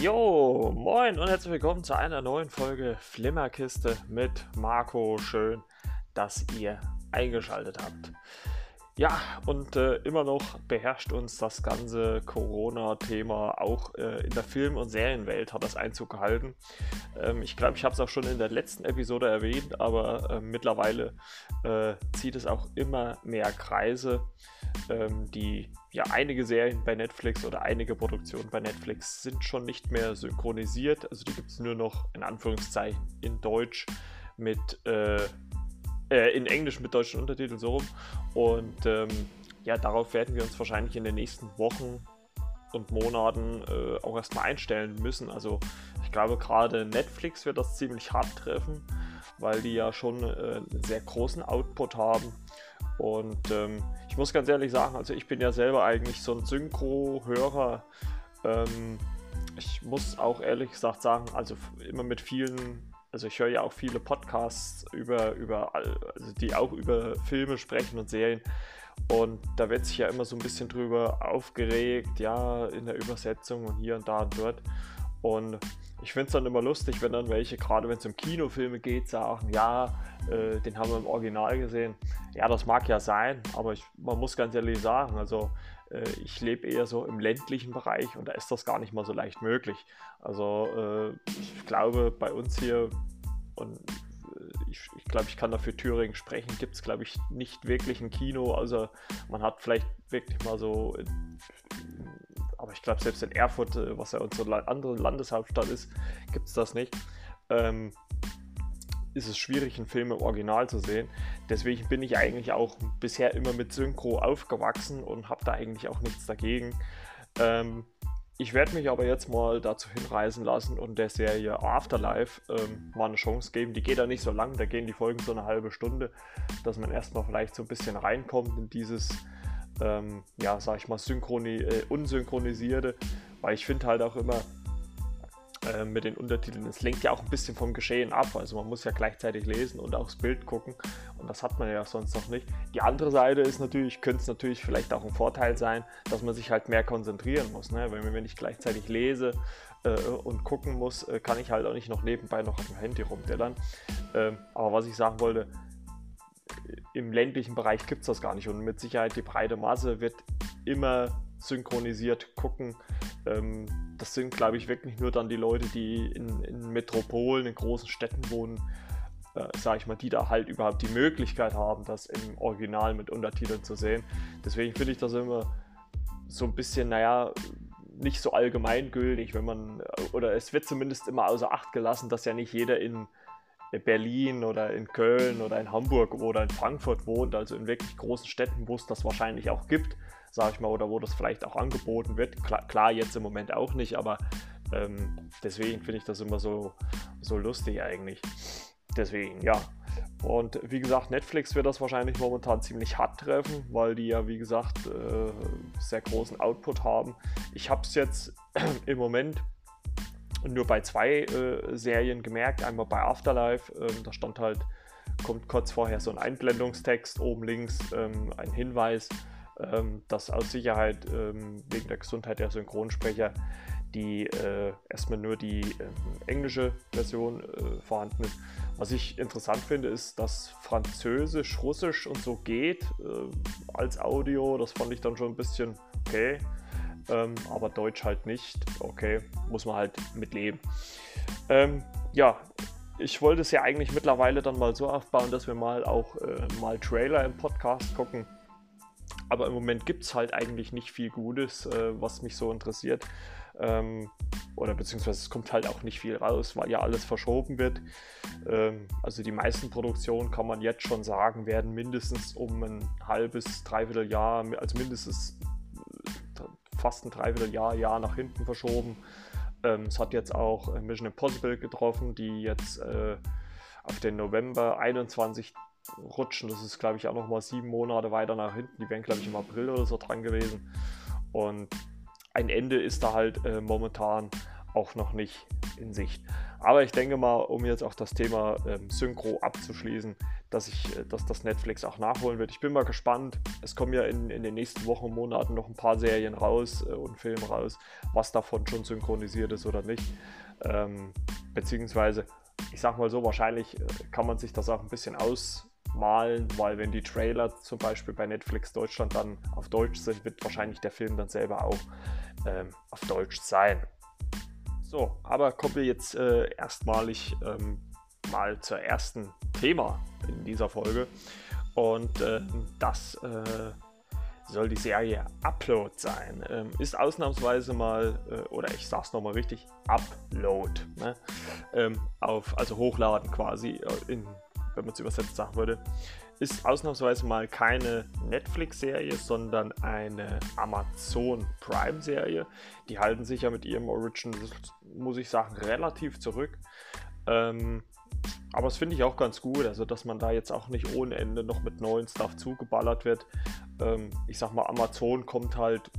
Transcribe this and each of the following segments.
Jo, moin und herzlich willkommen zu einer neuen Folge Flimmerkiste mit Marco. Schön, dass ihr eingeschaltet habt. Ja, und äh, immer noch beherrscht uns das ganze Corona-Thema. Auch äh, in der Film- und Serienwelt hat das Einzug gehalten. Ähm, ich glaube, ich habe es auch schon in der letzten Episode erwähnt, aber äh, mittlerweile äh, zieht es auch immer mehr Kreise, ähm, die ja einige Serien bei Netflix oder einige Produktionen bei Netflix sind schon nicht mehr synchronisiert. Also die gibt es nur noch in Anführungszeichen in Deutsch mit äh, in Englisch mit deutschen Untertiteln so rum. Und ähm, ja, darauf werden wir uns wahrscheinlich in den nächsten Wochen und Monaten äh, auch erstmal einstellen müssen. Also ich glaube gerade Netflix wird das ziemlich hart treffen, weil die ja schon äh, einen sehr großen Output haben. Und ähm, ich muss ganz ehrlich sagen, also ich bin ja selber eigentlich so ein Synchro-Hörer. Ähm, ich muss auch ehrlich gesagt sagen, also immer mit vielen also ich höre ja auch viele Podcasts über, über also die auch über Filme sprechen und Serien. Und da wird sich ja immer so ein bisschen drüber aufgeregt, ja, in der Übersetzung und hier und da und dort. Und ich finde es dann immer lustig, wenn dann welche, gerade wenn es um Kinofilme geht, sagen, ja, äh, den haben wir im Original gesehen. Ja, das mag ja sein, aber ich, man muss ganz ehrlich sagen, also ich lebe eher so im ländlichen Bereich und da ist das gar nicht mal so leicht möglich. Also äh, ich glaube, bei uns hier, und äh, ich, ich glaube, ich kann dafür Thüringen sprechen, gibt es, glaube ich, nicht wirklich ein Kino. Also man hat vielleicht wirklich mal so, aber ich glaube, selbst in Erfurt, was ja unsere andere Landeshauptstadt ist, gibt es das nicht. Ähm, ist es schwierig, einen Film im Original zu sehen. Deswegen bin ich eigentlich auch bisher immer mit Synchro aufgewachsen und habe da eigentlich auch nichts dagegen. Ähm, ich werde mich aber jetzt mal dazu hinreißen lassen und der Serie Afterlife ähm, mal eine Chance geben. Die geht da nicht so lang, da gehen die Folgen so eine halbe Stunde, dass man erstmal vielleicht so ein bisschen reinkommt in dieses, ähm, ja, sag ich mal, synchroni äh, unsynchronisierte, weil ich finde halt auch immer, äh, mit den Untertiteln. Es lenkt ja auch ein bisschen vom Geschehen ab. Also man muss ja gleichzeitig lesen und das Bild gucken. Und das hat man ja sonst noch nicht. Die andere Seite ist natürlich, könnte es natürlich vielleicht auch ein Vorteil sein, dass man sich halt mehr konzentrieren muss. Ne? Weil wenn ich gleichzeitig lese äh, und gucken muss, äh, kann ich halt auch nicht noch nebenbei noch auf dem Handy rumdellern. Ähm, aber was ich sagen wollte, im ländlichen Bereich gibt es das gar nicht. Und mit Sicherheit die breite Masse wird immer synchronisiert gucken. Ähm, das sind, glaube ich, wirklich nur dann die Leute, die in, in Metropolen, in großen Städten wohnen, äh, sage ich mal, die da halt überhaupt die Möglichkeit haben, das im Original mit Untertiteln zu sehen. Deswegen finde ich das immer so ein bisschen, naja, nicht so allgemeingültig, wenn man, oder es wird zumindest immer außer Acht gelassen, dass ja nicht jeder in Berlin oder in Köln oder in Hamburg oder in Frankfurt wohnt, also in wirklich großen Städten, wo es das wahrscheinlich auch gibt, sage ich mal, oder wo das vielleicht auch angeboten wird. Klar, klar jetzt im Moment auch nicht, aber ähm, deswegen finde ich das immer so, so lustig eigentlich. Deswegen, ja. Und wie gesagt, Netflix wird das wahrscheinlich momentan ziemlich hart treffen, weil die ja, wie gesagt, äh, sehr großen Output haben. Ich habe es jetzt im Moment nur bei zwei äh, Serien gemerkt. Einmal bei Afterlife, äh, da stand halt, kommt kurz vorher so ein Einblendungstext, oben links ähm, ein Hinweis ähm, dass aus Sicherheit ähm, wegen der Gesundheit der Synchronsprecher die äh, erstmal nur die äh, englische Version äh, vorhanden ist. Was ich interessant finde, ist, dass Französisch, Russisch und so geht äh, als Audio. Das fand ich dann schon ein bisschen okay. Ähm, aber Deutsch halt nicht. Okay, muss man halt mitleben. Ähm, ja, ich wollte es ja eigentlich mittlerweile dann mal so aufbauen, dass wir mal auch äh, mal Trailer im Podcast gucken aber im Moment gibt es halt eigentlich nicht viel Gutes, äh, was mich so interessiert. Ähm, oder beziehungsweise es kommt halt auch nicht viel raus, weil ja alles verschoben wird. Ähm, also die meisten Produktionen kann man jetzt schon sagen, werden mindestens um ein halbes, dreiviertel Jahr, also mindestens äh, fast ein dreiviertel Jahr, Jahr nach hinten verschoben. Ähm, es hat jetzt auch Mission Impossible getroffen, die jetzt äh, auf den November 21 rutschen. Das ist, glaube ich, auch noch mal sieben Monate weiter nach hinten. Die wären, glaube ich, im April oder so dran gewesen. Und ein Ende ist da halt äh, momentan. auch noch nicht in Sicht. Aber ich denke mal, um jetzt auch das Thema ähm, Synchro abzuschließen, dass, ich, äh, dass das Netflix auch nachholen wird. Ich bin mal gespannt. Es kommen ja in, in den nächsten Wochen und Monaten noch ein paar Serien raus äh, und Filme raus, was davon schon synchronisiert ist oder nicht. Ähm, beziehungsweise, ich sag mal so, wahrscheinlich äh, kann man sich das auch ein bisschen ausmalen, weil wenn die Trailer zum Beispiel bei Netflix Deutschland dann auf Deutsch sind, wird wahrscheinlich der Film dann selber auch ähm, auf Deutsch sein. So, aber kommen wir jetzt äh, erstmalig ähm, mal zur ersten Thema in dieser Folge. Und äh, das äh, soll die Serie Upload sein. Ähm, ist ausnahmsweise mal, äh, oder ich sag's nochmal richtig, Upload. Ne? Ähm, auf, also hochladen quasi, äh, in, wenn man es übersetzt sagen würde. Ist ausnahmsweise mal keine Netflix-Serie, sondern eine Amazon Prime-Serie. Die halten sich ja mit ihrem Original, muss ich sagen, relativ zurück. Ähm, aber das finde ich auch ganz gut, also dass man da jetzt auch nicht ohne Ende noch mit neuen Stuff zugeballert wird. Ähm, ich sag mal, Amazon kommt halt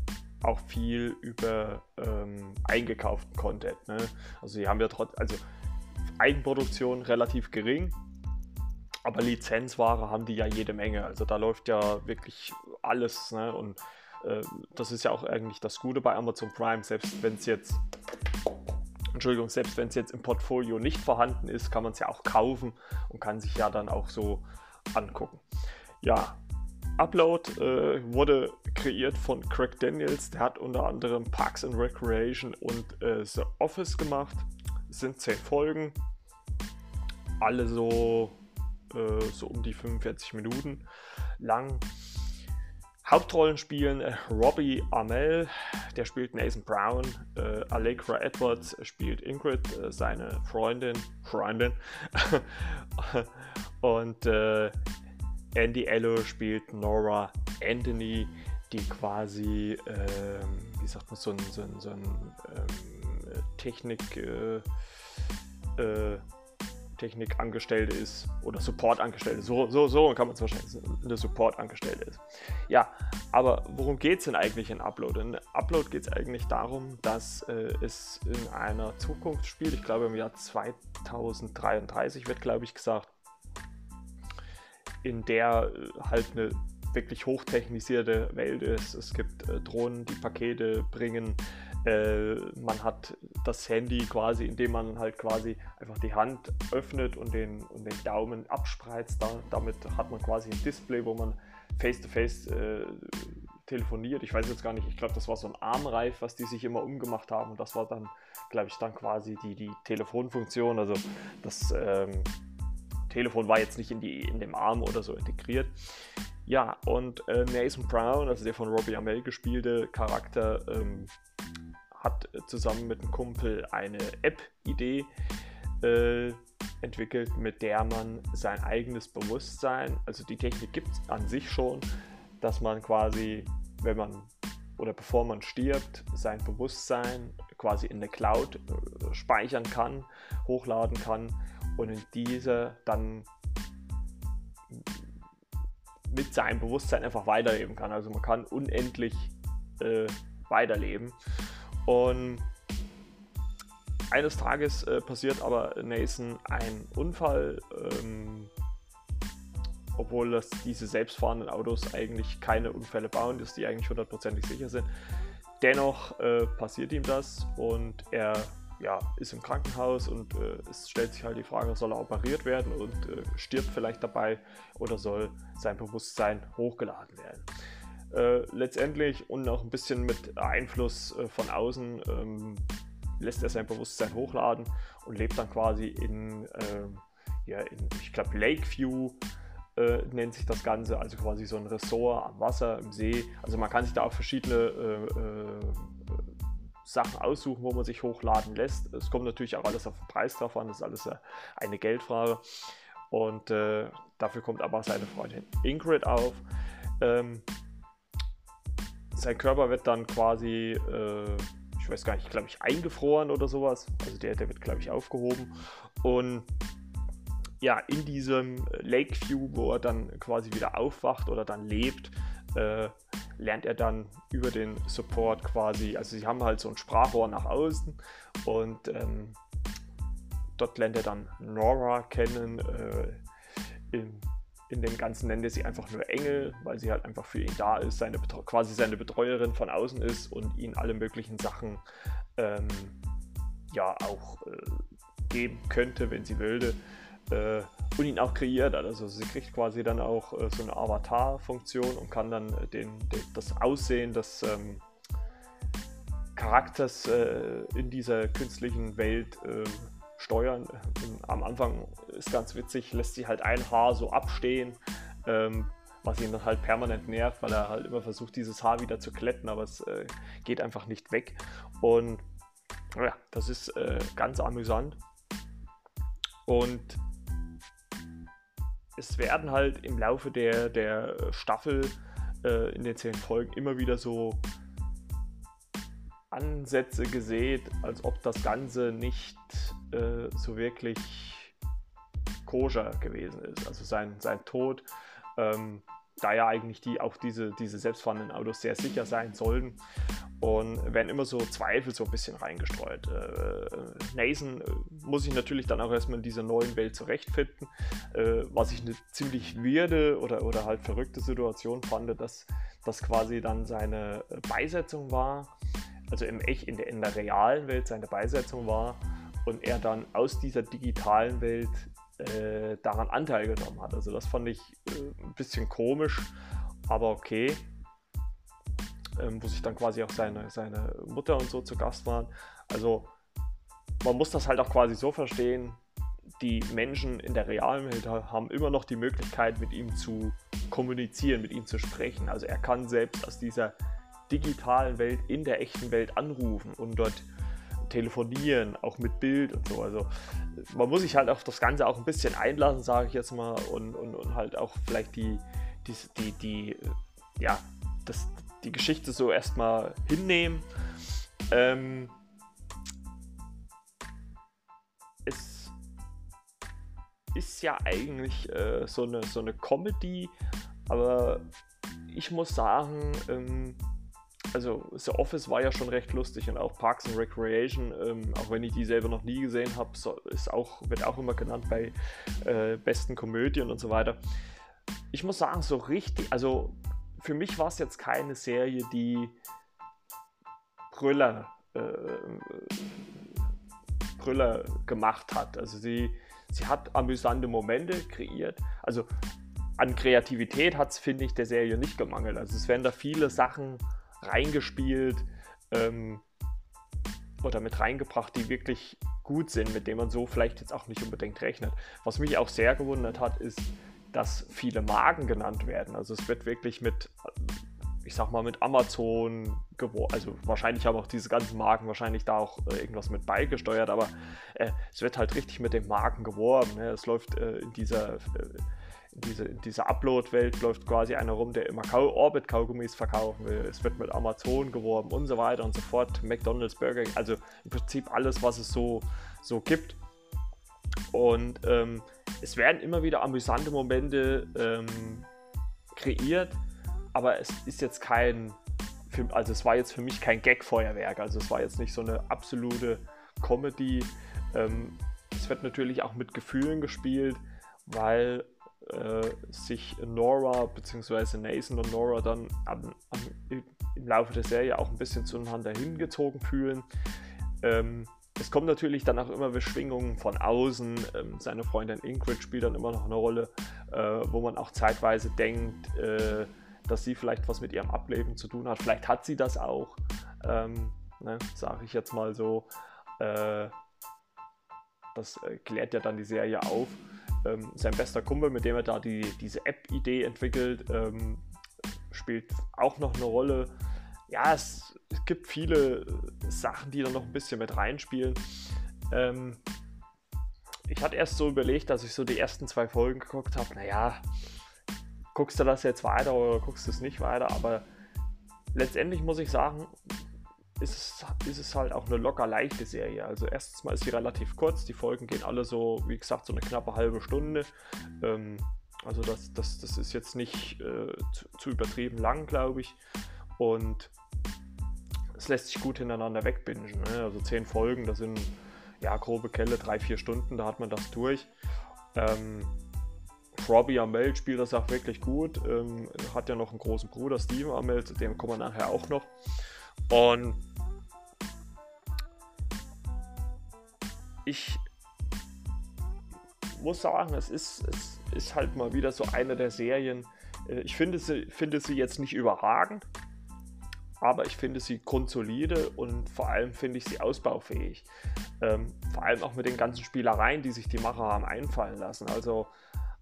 auch viel über ähm, eingekauften Content. Ne? Also sie haben ja trotz, also Eigenproduktion relativ gering, aber Lizenzware haben die ja jede Menge. Also da läuft ja wirklich alles. Ne? Und äh, das ist ja auch eigentlich das Gute bei Amazon Prime, selbst wenn es jetzt Entschuldigung, selbst wenn es jetzt im Portfolio nicht vorhanden ist, kann man es ja auch kaufen und kann sich ja dann auch so angucken. Ja, Upload äh, wurde kreiert von Craig Daniels, der hat unter anderem Parks and Recreation und äh, The Office gemacht. Es sind zehn Folgen, alle so, äh, so um die 45 Minuten lang. Hauptrollen spielen äh, Robbie Amell, der spielt Nathan Brown, äh, Allegra Edwards spielt Ingrid, äh, seine Freundin, Freundin, und äh, Andy Ello spielt Nora Anthony, die quasi, ähm, wie sagt man, so ein, so ein, so ein ähm, Technik, äh, äh, Technikangestellte ist oder Supportangestellte. So, so, so kann man es wahrscheinlich eine Supportangestellte ist. Ja, aber worum geht es denn eigentlich in Upload? In Upload geht es eigentlich darum, dass äh, es in einer Zukunft spielt. Ich glaube im Jahr 2033 wird, glaube ich, gesagt, in der äh, halt eine wirklich hochtechnisierte Welt ist. Es gibt äh, Drohnen, die Pakete bringen. Äh, man hat das Handy quasi, indem man halt quasi einfach die Hand öffnet und den, und den Daumen abspreizt. Da, damit hat man quasi ein Display, wo man face-to-face -face, äh, telefoniert. Ich weiß jetzt gar nicht, ich glaube, das war so ein Armreif, was die sich immer umgemacht haben. Und das war dann, glaube ich, dann quasi die, die Telefonfunktion. Also das ähm, Telefon war jetzt nicht in, die, in dem Arm oder so integriert. Ja, und äh, Nathan Brown, also der von Robbie Amell gespielte Charakter, ähm, hat zusammen mit einem Kumpel eine App-Idee äh, entwickelt, mit der man sein eigenes Bewusstsein, also die Technik gibt es an sich schon, dass man quasi, wenn man oder bevor man stirbt, sein Bewusstsein quasi in der Cloud äh, speichern kann, hochladen kann und in diese dann mit seinem Bewusstsein einfach weiterleben kann. Also man kann unendlich äh, weiterleben. Und eines Tages äh, passiert aber Nathan ein Unfall, ähm, obwohl das, diese selbstfahrenden Autos eigentlich keine Unfälle bauen, dass die eigentlich hundertprozentig sicher sind. Dennoch äh, passiert ihm das und er ja, ist im Krankenhaus und äh, es stellt sich halt die Frage, soll er operiert werden und äh, stirbt vielleicht dabei oder soll sein Bewusstsein hochgeladen werden. Äh, letztendlich und auch ein bisschen mit Einfluss äh, von außen ähm, lässt er sein Bewusstsein hochladen und lebt dann quasi in, ähm, ja, in ich glaube, Lakeview äh, nennt sich das Ganze, also quasi so ein Ressort am Wasser, im See. Also man kann sich da auch verschiedene äh, Sachen aussuchen, wo man sich hochladen lässt. Es kommt natürlich auch alles auf den Preis drauf an, das ist alles eine Geldfrage. Und äh, dafür kommt aber seine Freundin Ingrid auf. Ähm, sein Körper wird dann quasi, äh, ich weiß gar nicht, glaube ich, eingefroren oder sowas. Also der, der wird, glaube ich, aufgehoben. Und ja, in diesem Lakeview, wo er dann quasi wieder aufwacht oder dann lebt, äh, lernt er dann über den Support quasi, also sie haben halt so ein Sprachrohr nach außen und ähm, dort lernt er dann Nora kennen. Äh, in, in dem Ganzen nennt er sie einfach nur Engel, weil sie halt einfach für ihn da ist, seine, quasi seine Betreuerin von außen ist und ihn alle möglichen Sachen ähm, ja auch äh, geben könnte, wenn sie würde. Äh, und ihn auch kreiert. Also sie kriegt quasi dann auch äh, so eine Avatar-Funktion und kann dann äh, den, den, das Aussehen des ähm, Charakters äh, in dieser künstlichen Welt äh, steuern. Am Anfang ist ganz witzig, lässt sie halt ein Haar so abstehen. Ähm, was ihn dann halt permanent nervt, weil er halt immer versucht, dieses Haar wieder zu kletten, aber es äh, geht einfach nicht weg. Und ja, das ist äh, ganz amüsant. Und es werden halt im Laufe der, der Staffel äh, in den zehn Folgen immer wieder so Ansätze gesehen, als ob das Ganze nicht äh, so wirklich koscher gewesen ist. Also sein, sein Tod, ähm, da ja eigentlich die, auch diese, diese selbstfahrenden Autos sehr sicher sein sollten und werden immer so Zweifel so ein bisschen reingestreut. Äh, Nathan äh, muss sich natürlich dann auch erstmal in dieser neuen Welt zurechtfinden, äh, was ich eine ziemlich weirde oder, oder halt verrückte Situation fand, dass das quasi dann seine äh, Beisetzung war, also im echt in der, in der realen Welt seine Beisetzung war und er dann aus dieser digitalen Welt äh, daran Anteil genommen hat. Also das fand ich äh, ein bisschen komisch, aber okay ähm, wo sich dann quasi auch seine, seine Mutter und so zu Gast waren. Also man muss das halt auch quasi so verstehen, die Menschen in der realen Welt haben immer noch die Möglichkeit, mit ihm zu kommunizieren, mit ihm zu sprechen. Also er kann selbst aus dieser digitalen Welt in der echten Welt anrufen und dort telefonieren, auch mit Bild und so. Also man muss sich halt auf das Ganze auch ein bisschen einlassen, sage ich jetzt mal, und, und, und halt auch vielleicht die, die, die, die ja, das, die Geschichte so erstmal hinnehmen. Ähm, es ist ja eigentlich äh, so, eine, so eine Comedy, aber ich muss sagen, ähm, also The Office war ja schon recht lustig und auch Parks and Recreation, ähm, auch wenn ich die selber noch nie gesehen habe, so, auch, wird auch immer genannt bei äh, besten Komödien und so weiter. Ich muss sagen, so richtig, also für mich war es jetzt keine Serie, die Brüller, äh, Brüller gemacht hat. Also sie, sie hat amüsante Momente kreiert. Also an Kreativität hat es, finde ich, der Serie nicht gemangelt. Also es werden da viele Sachen reingespielt ähm, oder mit reingebracht, die wirklich gut sind, mit denen man so vielleicht jetzt auch nicht unbedingt rechnet. Was mich auch sehr gewundert hat, ist, dass viele Marken genannt werden. Also es wird wirklich mit, ich sag mal, mit Amazon geworben. Also wahrscheinlich haben auch diese ganzen Marken wahrscheinlich da auch äh, irgendwas mit beigesteuert, aber äh, es wird halt richtig mit den Marken geworben. Ne? Es läuft äh, in dieser, äh, diese, in dieser Upload-Welt läuft quasi einer rum, der immer Orbit-Kaugummis verkaufen will. Es wird mit Amazon geworben und so weiter und so fort. McDonalds, Burger, also im Prinzip alles, was es so, so gibt. Und ähm, es werden immer wieder amüsante Momente ähm, kreiert, aber es ist jetzt kein, also es war jetzt für mich kein Gag-Feuerwerk, also es war jetzt nicht so eine absolute Comedy. Ähm, es wird natürlich auch mit Gefühlen gespielt, weil äh, sich Nora bzw. Nathan und Nora dann am, am, im Laufe der Serie auch ein bisschen zueinander hingezogen fühlen. Ähm, es kommen natürlich dann auch immer Beschwingungen von außen. Ähm, seine Freundin Ingrid spielt dann immer noch eine Rolle, äh, wo man auch zeitweise denkt, äh, dass sie vielleicht was mit ihrem Ableben zu tun hat. Vielleicht hat sie das auch, ähm, ne, sage ich jetzt mal so. Äh, das äh, klärt ja dann die Serie auf. Ähm, sein bester Kumpel, mit dem er da die, diese App-Idee entwickelt, ähm, spielt auch noch eine Rolle. Ja, es, es, gibt viele Sachen, die da noch ein bisschen mit reinspielen. Ähm, ich hatte erst so überlegt, dass ich so die ersten zwei Folgen geguckt habe, naja, guckst du das jetzt weiter oder guckst du es nicht weiter, aber letztendlich muss ich sagen, ist es, ist es halt auch eine locker leichte Serie. Also erstens mal ist sie relativ kurz, die Folgen gehen alle so, wie gesagt, so eine knappe halbe Stunde. Ähm, Also das, das, das ist jetzt nicht äh, zu, zu, übertrieben lang, glaube ich. Und es lässt sich gut hintereinander wegbingen. Ne? Also zehn Folgen, das sind ja grobe Kelle, drei, vier Stunden, da hat man das durch. Ähm, Robbie Amell spielt das auch wirklich gut. Ähm, hat ja noch einen großen Bruder, Steven Amell, zu dem kommen wir nachher auch noch. Und ich muss sagen, es ist, es ist halt mal wieder so eine der Serien. Äh, ich finde sie, finde sie jetzt nicht überragend, aber ich finde sie grundsolide und vor allem finde ich sie ausbaufähig. Ähm, vor allem auch mit den ganzen Spielereien, die sich die Macher haben einfallen lassen. Also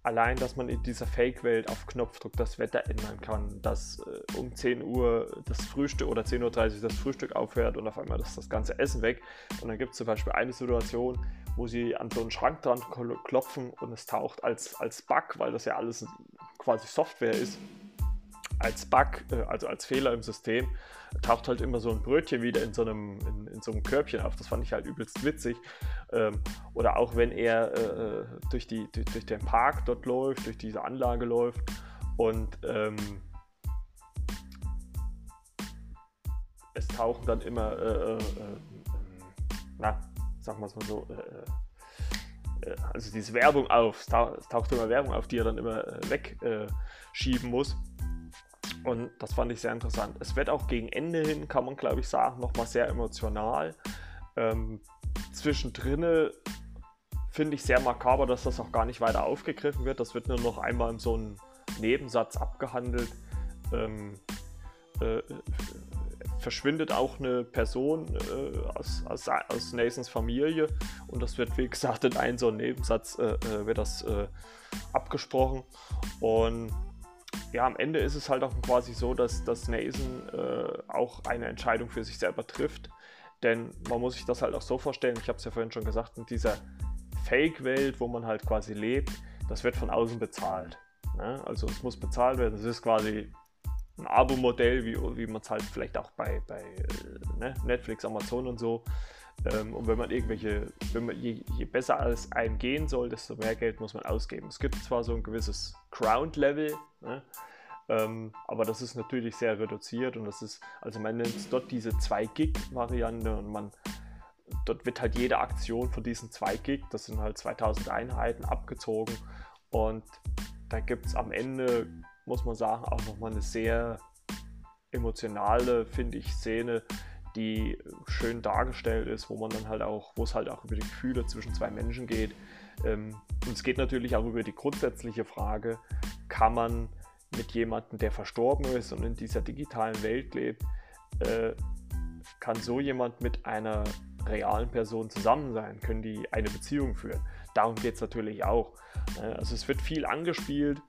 allein, dass man in dieser Fake-Welt auf Knopfdruck das Wetter ändern kann, dass äh, um 10 Uhr das Frühstück oder 10.30 Uhr das Frühstück aufhört und auf einmal ist das ganze Essen weg. Und dann gibt es zum Beispiel eine Situation, wo sie an so einen Schrank dran klopfen und es taucht als, als Bug, weil das ja alles quasi Software ist, als Bug, äh, also als Fehler im System, taucht halt immer so ein Brötchen wieder in so einem, in, in so einem Körbchen auf. Das fand ich halt übelst witzig. Ähm, oder auch wenn er äh, äh, durch, die, durch, durch, den Park dort läuft, durch diese Anlage läuft und ähm, es tauchen dann immer, äh, äh, äh na, sagen wir es mal so, also diese Werbung auf, es taucht immer Werbung auf, die er dann immer wegschieben muss. Und das fand ich sehr interessant. Es wird auch gegen Ende hin, kann man glaube ich sagen, nochmal sehr emotional. Ähm, zwischendrin finde ich sehr makaber, dass das auch gar nicht weiter aufgegriffen wird. Das wird nur noch einmal in so einem Nebensatz abgehandelt. Ähm, äh, verschwindet auch eine Person äh, aus, aus, aus, Nathans Familie und das wird, wie gesagt, in einem so einem Nebensatz äh, äh wird das äh, abgesprochen. Und ja, am Ende ist es halt auch quasi so, dass, dass Nathan äh, auch eine Entscheidung für sich selber trifft. Denn man muss sich das halt auch so vorstellen, ich habe es ja vorhin schon gesagt, in dieser Fake-Welt, wo man halt quasi lebt, das wird von außen bezahlt. Ne? Also es muss bezahlt werden. Es ist quasi ein Abo-Modell, wie, wie man es halt vielleicht auch bei, bei äh, ne? Netflix, Amazon und so. Ähm, und wenn man irgendwelche, wenn man je, je besser alles einem gehen soll, desto mehr Geld muss man ausgeben. Es gibt zwar so ein gewisses Ground-Level, ne? ähm, aber das ist natürlich sehr reduziert und das ist, also man nennt dort diese 2 Gig-Variante und man dort wird halt jede Aktion von diesen 2 Gig, das sind halt 2000 Einheiten, abgezogen und da gibt es am Ende, muss man sagen, auch nochmal eine sehr emotionale, finde ich, Szene, die schön dargestellt ist, wo man dann halt auch, wo es halt auch über die Gefühle zwischen zwei Menschen geht. Ähm, und es geht natürlich auch über die grundsätzliche Frage, kann man mit jemandem, der verstorben ist und in dieser digitalen Welt lebt, äh, kann so jemand mit einer realen Person zusammen sein? Können die eine Beziehung führen? Darum geht es natürlich auch. Ne? Also es wird viel angespielt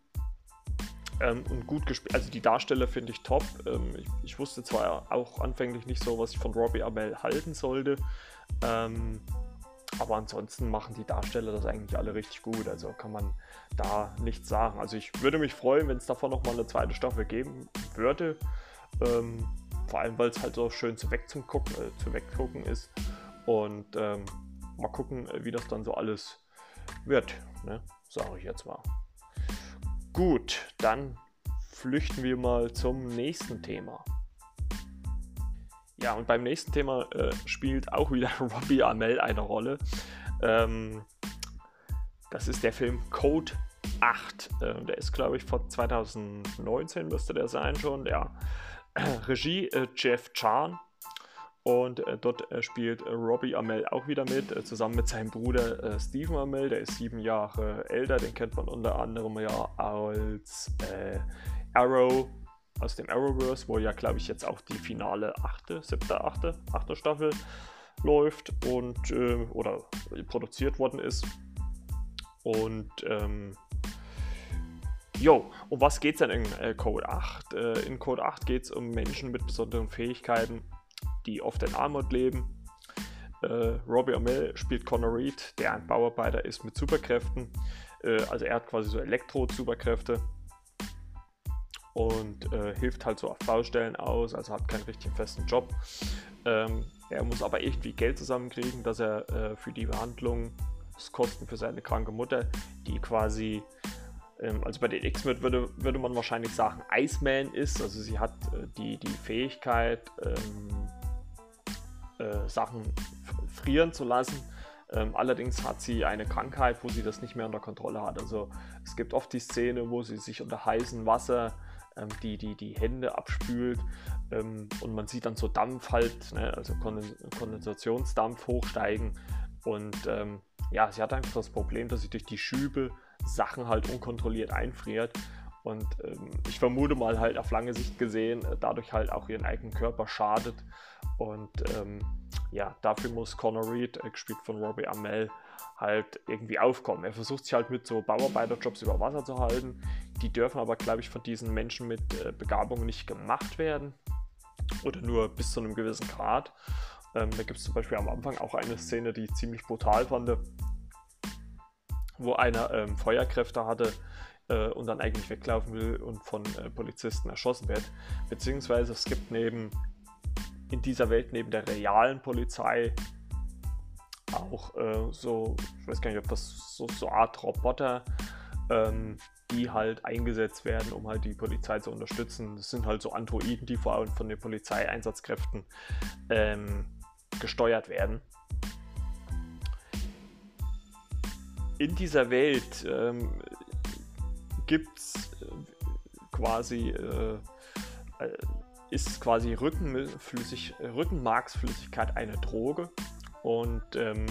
ähm, und gut gespielt. Also die Darsteller finde ich top. Ähm, ich, ich, wusste zwar auch anfänglich nicht so, was ich von Robbie Amell halten sollte. Ähm, aber ansonsten machen die Darsteller das eigentlich alle richtig gut. Also kann man da nichts sagen. Also ich würde mich freuen, wenn es davon nochmal eine zweite Staffel geben würde. Ähm, vor allem, weil es halt so schön zu, weg zum Gucken, äh, zu weggucken ist. Und ähm, mal gucken, wie das dann so alles wird. Ne? Sage ich jetzt mal. Gut, dann flüchten wir mal zum nächsten Thema. Ja, und beim nächsten Thema äh, spielt auch wieder Robbie Amell eine Rolle. Ähm, das ist der Film Code 8. Äh, der ist, glaube ich, von 2019 müsste der sein schon. Ja. Regie äh, Jeff Chan. Und äh, dort äh, spielt äh, Robbie Amell auch wieder mit, äh, zusammen mit seinem Bruder äh, Stephen Amell, der ist sieben Jahre älter, den kennt man unter anderem ja als äh, Arrow aus dem Arrowverse, wo ja, glaube ich, jetzt auch die finale achte, siebte, achte, achte Staffel läuft und oder produziert worden ist. Und ähm, Jo, um was geht es denn in Code 8? in Code 8 geht es um Menschen mit besonderen Fähigkeiten, die oft in Armut leben. Äh, Robbie Amell spielt Connor Reed, der ein Bauarbeiter ist mit Superkräften. Äh, also er hat quasi so Elektro-Superkräfte und äh, hilft halt so auf Baustellen aus, also hat keinen richtigen festen Job. Ähm, er muss aber irgendwie Geld zusammenkriegen, dass er äh, für die Behandlung, Kosten für seine kranke Mutter, die quasi Ähm, also bei den X-Men würde, würde man wahrscheinlich sagen, Iceman ist. Also sie hat äh, die, die Fähigkeit, ähm, äh, Sachen frieren zu lassen. Ähm, allerdings hat sie eine Krankheit, wo sie das nicht mehr unter Kontrolle hat. Also es gibt oft die Szene, wo sie sich unter heißem Wasser ähm, die, die, die Hände abspült ähm, und man sieht dann so Dampf halt, ne, also Kondensationsdampf hochsteigen. Und ähm, ja, sie hat einfach das Problem, dass sie durch die Schübe Sachen halt unkontrolliert einfriert. Und ähm, ich vermute mal halt auf lange Sicht gesehen, äh, dadurch halt auch ihren eigenen Körper schadet. Und ähm, ja, dafür muss Conor Reed, äh, gespielt von Robbie Amell, halt irgendwie aufkommen. Er versucht sich halt mit so Bauarbeiterjobs über Wasser zu halten. Die dürfen aber, glaube ich, von diesen Menschen mit äh, Begabung nicht gemacht werden. Oder nur bis zu einem gewissen Grad. Ähm, da gibt es zum Beispiel am Anfang auch eine Szene, die ich ziemlich brutal fand, wo einer ähm, Feuerkräfte hatte äh, und dann eigentlich weglaufen will und von äh, Polizisten erschossen wird. Beziehungsweise es gibt neben in dieser Welt neben der realen Polizei auch äh, so, ich weiß gar nicht, ob das so, so Art Roboter, ähm, die halt eingesetzt werden, um halt die Polizei zu unterstützen. Das sind halt so Androiden, die vor allem von den Polizeieinsatzkräften ähm, gesteuert werden. In dieser Welt ähm, gibt es äh, quasi, äh, äh, ist quasi Rückenflüssig, Rückenmarksflüssigkeit eine Droge und ähm,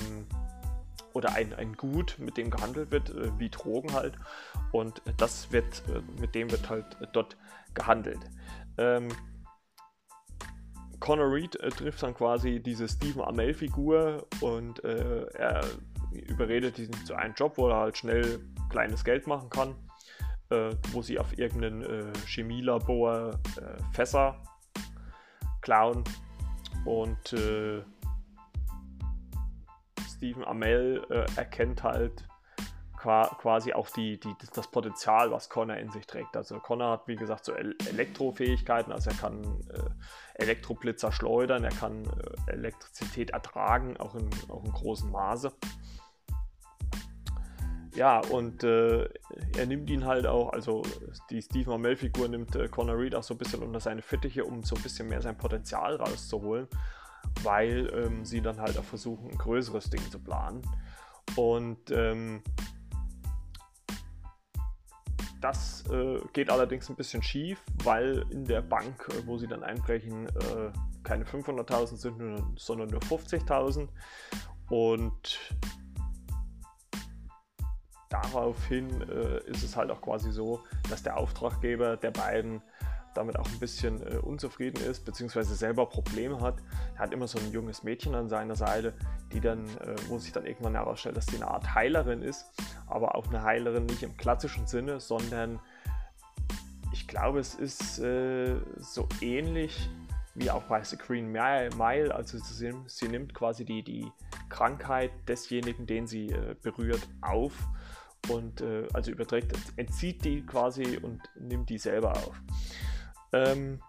oder ein, ein Gut, mit dem gehandelt wird, äh, wie Drogen halt. Und das wird, äh, mit dem wird halt dort gehandelt. Ähm, Connor Reed äh, trifft dann quasi diese Stephen Amell-Figur und er überredet ihn zu einem Job, wo er halt schnell kleines Geld machen kann, äh, wo sie auf irgendeinem äh, Chemielabor äh, Fässer klauen und äh, Stephen Amell erkennt halt quasi auch die, die, das Potenzial, was Connor in sich trägt. Also Connor hat, wie gesagt, so Elektrofähigkeiten, also er kann äh, Elektroblitzer schleudern, er kann äh, Elektrizität ertragen, auch in, auch in großem Maße. Ja, und äh, er nimmt ihn halt auch, also die Steve Amell-Figur nimmt äh, Connor Reed auch so ein bisschen unter seine Fittiche, um so ein bisschen mehr sein Potenzial rauszuholen, weil ähm, sie dann halt auch versuchen, ein größeres Ding zu planen. Und ähm, das äh, geht allerdings ein bisschen schief, weil in der Bank, äh, wo sie dann einbrechen, äh, keine 500.000 sind, sondern nur 50.000. Und daraufhin äh, ist es halt auch quasi so, dass der Auftraggeber der beiden damit auch ein bisschen äh, unzufrieden ist, beziehungsweise selber Probleme hat. Er hat immer so ein junges Mädchen an seiner Seite, die dann, äh, wo sich dann irgendwann herausstellt, dass sie eine Art Heilerin ist, aber auch eine Heilerin nicht im klassischen Sinne, sondern ich glaube, es ist äh, so ähnlich wie auch bei The Green Mile. Also sie, sie nimmt quasi die, die Krankheit desjenigen, den sie äh, berührt, auf und äh, also überträgt, entzieht die quasi und nimmt die selber auf. Ähm,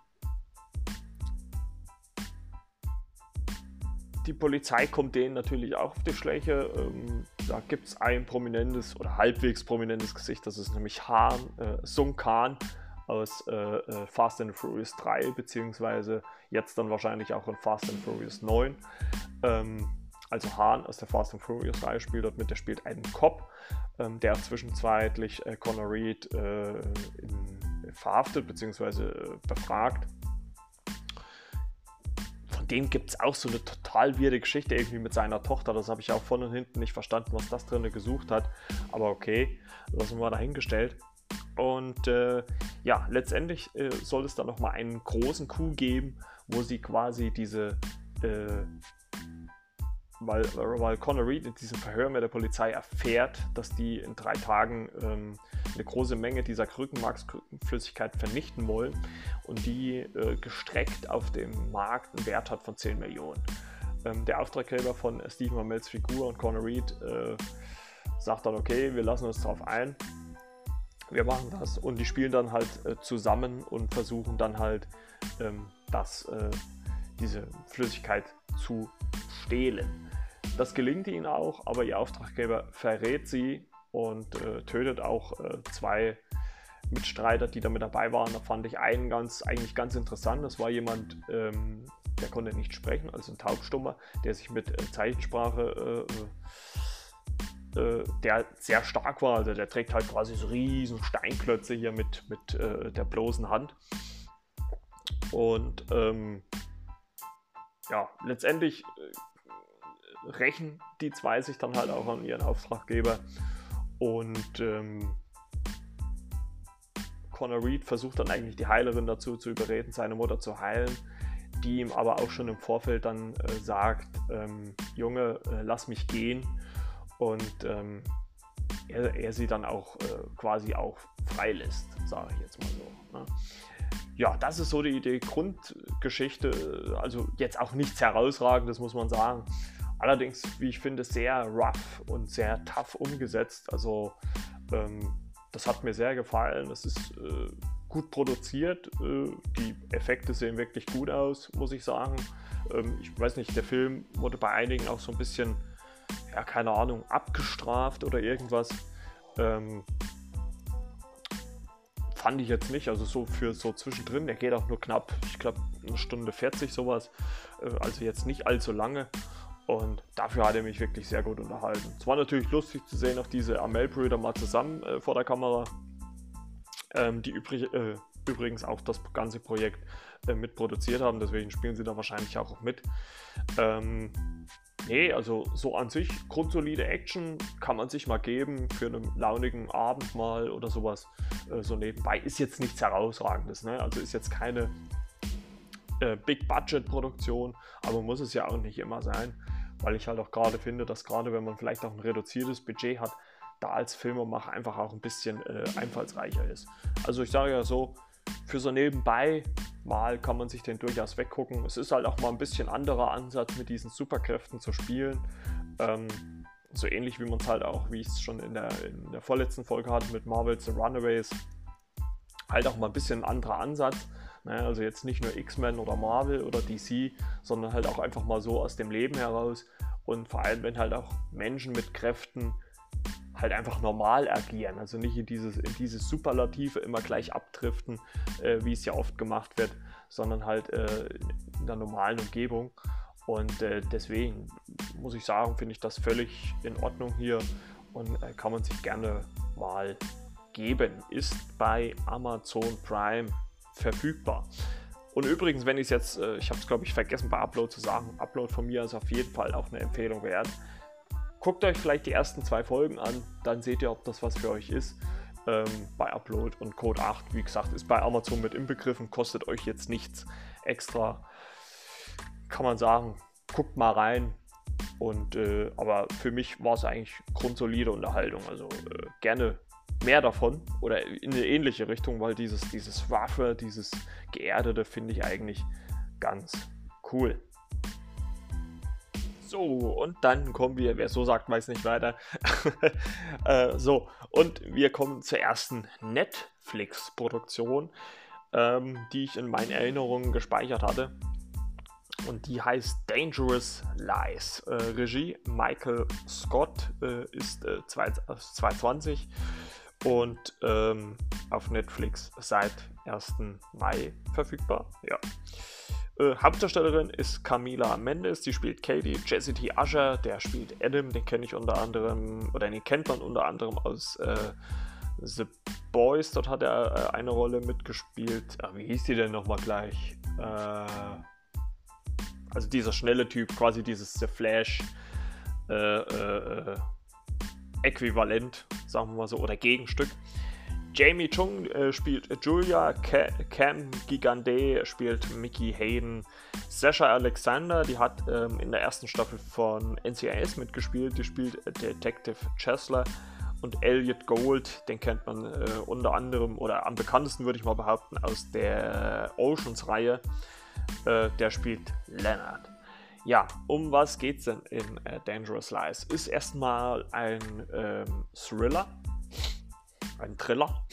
die Polizei kommt denen natürlich auch auf die Schläge. Ähm, da gibt es ein prominentes oder halbwegs prominentes Gesicht, das ist nämlich Han, äh, Sung Khan aus äh, äh, Fast and Furious 3, beziehungsweise jetzt dann wahrscheinlich auch in Fast and Furious 9. Ähm, also Hahn aus der Fast and Furious Reihe spielt dort mit, der spielt einen Cop, ähm, der zwischenzeitlich äh, Connor Reed äh, in verhaftet bzw. Äh, befragt. Von dem gibt es auch so eine total wirde Geschichte irgendwie mit seiner Tochter. Das habe ich auch von und hinten nicht verstanden, was das drin gesucht hat. Aber okay, lassen wir dahingestellt. Und äh, ja, letztendlich äh, soll es dann nochmal einen großen Coup geben, wo sie quasi diese äh, weil, weil Conor Reed in diesem Verhör mit der Polizei erfährt, dass die in drei Tagen ähm, eine große Menge dieser Krückenmarksflüssigkeit vernichten wollen und die äh, gestreckt auf dem Markt einen Wert hat von 10 Millionen. Ähm, der Auftraggeber von Stephen Amels Figur und Conor Reed äh, sagt dann, okay, wir lassen uns darauf ein, wir machen das und die spielen dann halt äh, zusammen und versuchen dann halt ähm, das, äh, diese Flüssigkeit zu stehlen. Das gelingt ihnen auch, aber ihr Auftraggeber verrät sie und äh, tötet auch äh, zwei Mitstreiter, die da mit dabei waren. Da fand ich einen ganz, eigentlich ganz interessant. Das war jemand, ähm, der konnte nicht sprechen, also ein Taubstummer, der sich mit äh, Zeichensprache äh, äh, der sehr stark war. Also der trägt halt quasi so riesen Steinklötze hier mit, mit äh, der bloßen Hand. Und ähm, ja, letztendlich äh, rächen die zwei sich dann halt auch an ihren Auftraggeber. Und ähm, Connor Reed versucht dann eigentlich die Heilerin dazu zu überreden, seine Mutter zu heilen, die ihm aber auch schon im Vorfeld dann äh, sagt, ähm, Junge, äh, lass mich gehen. Und ähm, er, er, sie dann auch äh, quasi auch freilässt, sage ich jetzt mal so. Ne? Ja, das ist so die Idee, Grundgeschichte, also jetzt auch nichts herausragendes, muss man sagen. Allerdings, wie ich finde, sehr rough und sehr tough umgesetzt. Also ähm, das hat mir sehr gefallen. Es ist äh, gut produziert. Äh, die Effekte sehen wirklich gut aus, muss ich sagen. Ähm, ich weiß nicht, der Film wurde bei einigen auch so ein bisschen, ja, keine Ahnung, abgestraft oder irgendwas. Ähm, fand ich jetzt nicht. Also so für so zwischendrin, der geht auch nur knapp, ich glaube, eine Stunde 40 sowas. Äh, also jetzt nicht allzu lange. Und dafür hat er mich wirklich sehr gut unterhalten. Es war natürlich lustig zu sehen, auch diese Amel-Brüder mal zusammen äh, vor der Kamera, ähm, die übrig, äh, übrigens auch das ganze Projekt äh, mitproduziert haben. Deswegen spielen sie da wahrscheinlich auch mit. Ähm, nee, also so an sich grundsolide Action kann man sich mal geben für einen launigen Abend mal oder sowas. Äh, so nebenbei ist jetzt nichts herausragendes. Ne? Also ist jetzt keine äh, Big-Budget-Produktion, aber muss es ja auch nicht immer sein weil ich halt auch gerade finde, dass gerade wenn man vielleicht auch ein reduziertes Budget hat, da als Filmemacher einfach auch ein bisschen äh, einfallsreicher ist. Also ich sage ja so, für so nebenbei mal kann man sich den durchaus weggucken. Es ist halt auch mal ein bisschen anderer Ansatz, mit diesen Superkräften zu spielen. Ähm, so ähnlich wie man es halt auch, wie ich es schon in der, in der vorletzten Folge hatte mit Marvel's The Runaways, halt auch mal ein bisschen ein anderer Ansatz. Ne? Also jetzt nicht nur X-Men oder Marvel oder DC, sondern halt auch einfach mal so aus dem Leben heraus. Und vor allem, wenn halt auch Menschen mit Kräften halt einfach normal agieren, also nicht in dieses, in dieses Superlative immer gleich abdriften, äh, wie es ja oft gemacht wird, sondern halt äh, in der normalen Umgebung. Und äh, deswegen muss ich sagen, finde ich das völlig in Ordnung hier und äh, kann man sich gerne mal geben. Ist bei Amazon Prime verfügbar. Und übrigens, wenn ich es jetzt, äh, ich habe es glaube ich vergessen bei Upload zu sagen, Upload von mir ist auf jeden Fall auch eine Empfehlung wert. Guckt euch vielleicht die ersten zwei Folgen an, dann seht ihr, ob das was für euch ist. Ähm, bei Upload und Code 8, wie gesagt, ist bei Amazon mit inbegriffen, kostet euch jetzt nichts extra. Kann man sagen, guckt mal rein. Und äh, aber für mich war es eigentlich grundsolide Unterhaltung. Also äh, gerne mehr davon oder in eine ähnliche Richtung, weil dieses, dieses Waffe, dieses Geerdete finde ich eigentlich ganz cool. So, und dann kommen wir, wer so sagt, weiß nicht weiter. äh, so, und wir kommen zur ersten Netflix-Produktion, ähm, die ich in meinen Erinnerungen gespeichert hatte. Und die heißt Dangerous Lies. Äh, Regie Michael Scott äh, ist äh, 2020 und ähm, auf Netflix seit 1. Mai verfügbar. Ja. Äh, Hauptdarstellerin ist Camila Mendes, die spielt Katie. Jesse T. Usher, der spielt Adam, den kenne ich unter anderem, oder den kennt man unter anderem aus äh, The Boys. Dort hat er äh, eine Rolle mitgespielt. Ach, wie hieß die denn nochmal gleich? Äh, also dieser schnelle Typ, quasi dieses The Flash. Äh, äh, Äquivalent, sagen wir mal so, oder Gegenstück. Jamie Chung äh, spielt Julia, Ca Cam Gigande spielt Mickey Hayden, Sasha Alexander, die hat ähm, in der ersten Staffel von NCIS mitgespielt, die spielt Detective Chesler und Elliot Gold, den kennt man äh, unter anderem oder am bekanntesten würde ich mal behaupten aus der Oceans-Reihe, äh, der spielt Leonard. Ja, um was geht's denn in äh, Dangerous Lies? Ist erstmal ein ähm, Thriller, ein Thriller.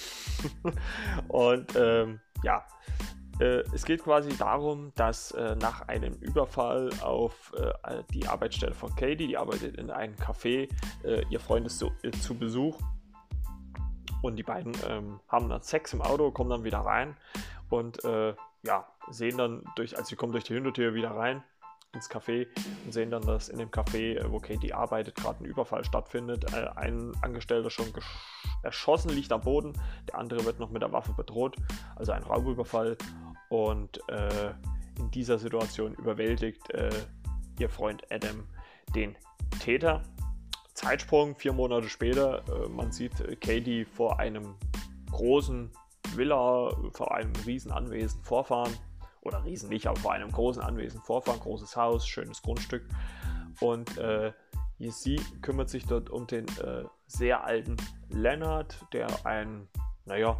Und ähm, ja, Äh, es geht quasi darum, dass äh, nach einem Überfall auf äh, die Arbeitsstelle von Katie, die arbeitet in einem Café, äh, ihr Freund ist so, äh, zu Besuch. Und die beiden ähm, haben dann Sex im Auto, kommen dann wieder rein. Und äh, ja, sehen dann durch, als sie kommen durch die Hintertür wieder rein ins Café und sehen dann, dass in dem Café, wo Katie arbeitet, gerade ein Überfall stattfindet. ein Angestellter schon erschossen liegt am Boden, der andere wird noch mit der Waffe bedroht, also ein Raubüberfall und äh, in dieser Situation überwältigt äh, ihr Freund Adam den Täter. Zeitsprung, vier Monate später, äh, man sieht äh, Katie vor einem großen Villa, vor einem riesen Anwesen vorfahren. Oder riesen nicht, aber vor einem großen Anwesen vorfahren, großes Haus, schönes Grundstück. Und äh, sie kümmert sich dort um den äh, sehr alten Leonard, der ein, naja,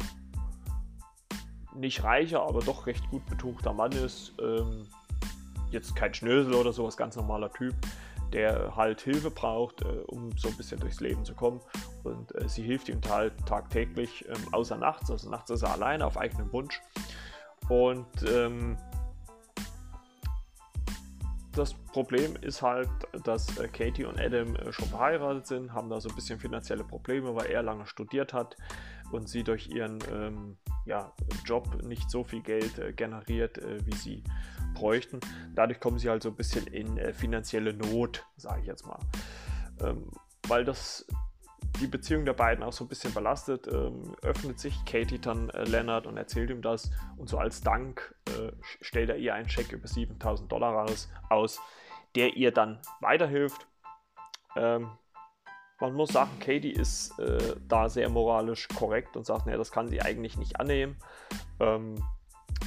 nicht reicher, aber doch recht gut betuchter Mann ist. Ähm, jetzt kein Schnösel oder sowas, ganz normaler Typ, der halt Hilfe braucht, äh, um so ein bisschen durchs Leben zu kommen. Und äh, sie hilft ihm halt tagtäglich, ähm, außer nachts. Also nachts ist er alleine auf eigenen Wunsch. Und ähm, das Problem ist halt, dass äh, Katie und Adam äh, schon verheiratet sind, haben da so ein bisschen finanzielle Probleme, weil er lange studiert hat und sie durch ihren ähm, ja, Job nicht so viel Geld äh, generiert, äh, wie sie bräuchten. Dadurch kommen sie halt so ein bisschen in äh, finanzielle Not, sage ich jetzt mal. Ähm, weil das die Beziehung der beiden auch so ein bisschen belastet, ähm, öffnet sich Katie dann äh, Leonard und erzählt ihm das. Und so als Dank äh, stellt er ihr einen Scheck über 7000 Dollar aus, aus der ihr dann weiterhilft. Ähm, man muss sagen, Katie ist äh, da sehr moralisch korrekt und sagt, naja, das kann sie eigentlich nicht annehmen. Ähm,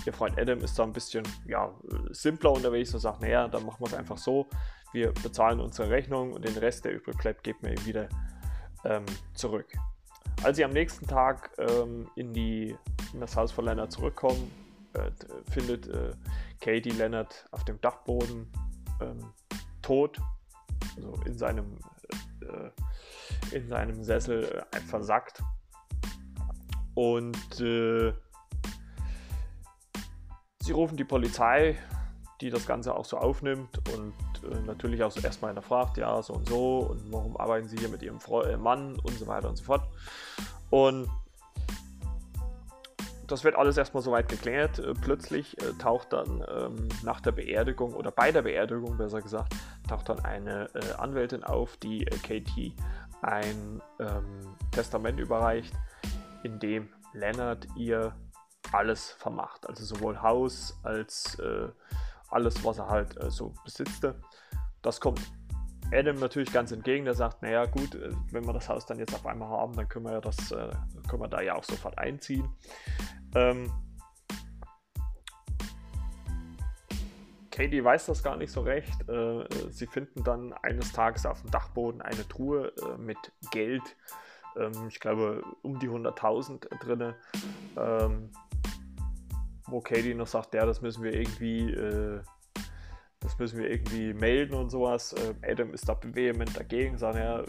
ihr Freund Adam ist da ein bisschen ja, simpler unterwegs und sagt, naja, dann machen wir es einfach so. Wir bezahlen unsere Rechnung und den Rest, der übrig bleibt, geben wir ihm wieder ähm, zurück. Als sie am nächsten Tag ähm, in, die, in das Haus von Leonard zurückkommen, äh, findet äh, Katie Leonard auf dem Dachboden ähm, tot, also in seinem äh, in seinem Sessel äh, versackt. Und äh, sie rufen die Polizei, die das Ganze auch so aufnimmt und natürlich auch so erstmal hinterfragt, ja, so und so und warum arbeiten sie hier mit ihrem Fre äh, Mann und so weiter und so fort. Und das wird alles erstmal soweit geklärt. Äh, plötzlich äh, taucht dann ähm, nach der Beerdigung oder bei der Beerdigung besser gesagt, taucht dann eine äh, Anwältin auf, die äh, Katie ein ähm, Testament überreicht, in dem Leonard ihr alles vermacht. Also sowohl Haus als äh, alles, was er halt äh, so besitzte. Das kommt Adam natürlich ganz entgegen. Der sagt, naja gut, äh, wenn wir das Haus dann jetzt auf einmal haben, dann können wir, ja das, äh, können wir da ja auch sofort einziehen. Ähm, Katie weiß das gar nicht so recht. Äh, sie finden dann eines Tages auf dem Dachboden eine Truhe äh, mit Geld. Ähm, ich glaube, um die 100.000 drin. Ähm, wo Katie noch sagt, ja, das müssen wir irgendwie, äh, das müssen wir irgendwie melden und sowas. Adam ist da vehement dagegen, sagen ja,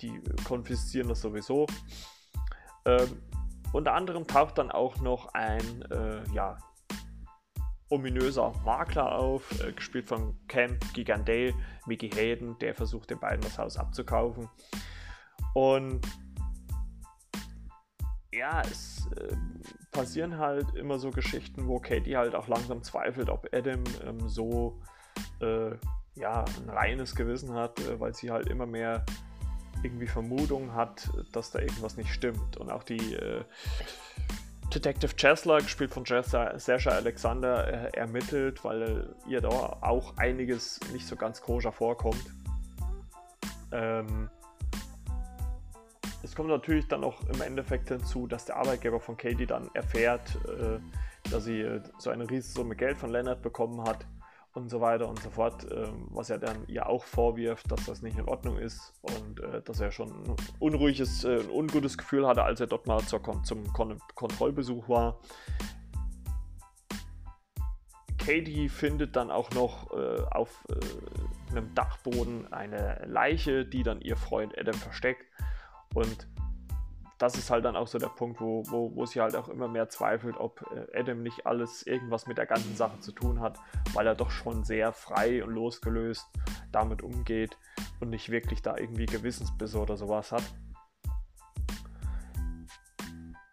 die konfiszieren das sowieso. Ähm, unter anderem taucht dann auch noch ein, äh, ja, ominöser Makler auf, äh, gespielt von Cam Gigandale, Mickey Hayden, der versucht den beiden das Haus abzukaufen. Und ja, es äh, passieren halt immer so Geschichten, wo Katie halt auch langsam zweifelt, ob Adam ähm, so äh, ja, ein reines Gewissen hat, äh, weil sie halt immer mehr irgendwie Vermutungen hat, dass da irgendwas nicht stimmt. Und auch die äh, Detective Chesler, gespielt von Sasha Alexander, äh, ermittelt, weil ihr da auch einiges nicht so ganz koscher vorkommt. Ähm, es kommt natürlich dann auch im Endeffekt hinzu, dass der Arbeitgeber von Katie dann erfährt, äh, dass sie äh, so eine riesige Summe Geld von Leonard bekommen hat und so weiter und so fort, ähm, was er dann ihr auch vorwirft, dass das nicht in Ordnung ist und äh, dass er schon ein unruhiges, äh, ein ungutes Gefühl hatte, als er dort mal zur, zum Kon Kontrollbesuch war. Katie findet dann auch noch äh, auf äh, einem Dachboden eine Leiche, die dann ihr Freund Adam versteckt und das ist halt dann auch so der Punkt, wo, wo, wo sie halt auch immer mehr zweifelt, ob äh, Adam nicht alles irgendwas mit der ganzen Sache zu tun hat, weil er doch schon sehr frei und losgelöst damit umgeht und nicht wirklich da irgendwie Gewissensbisse oder sowas hat.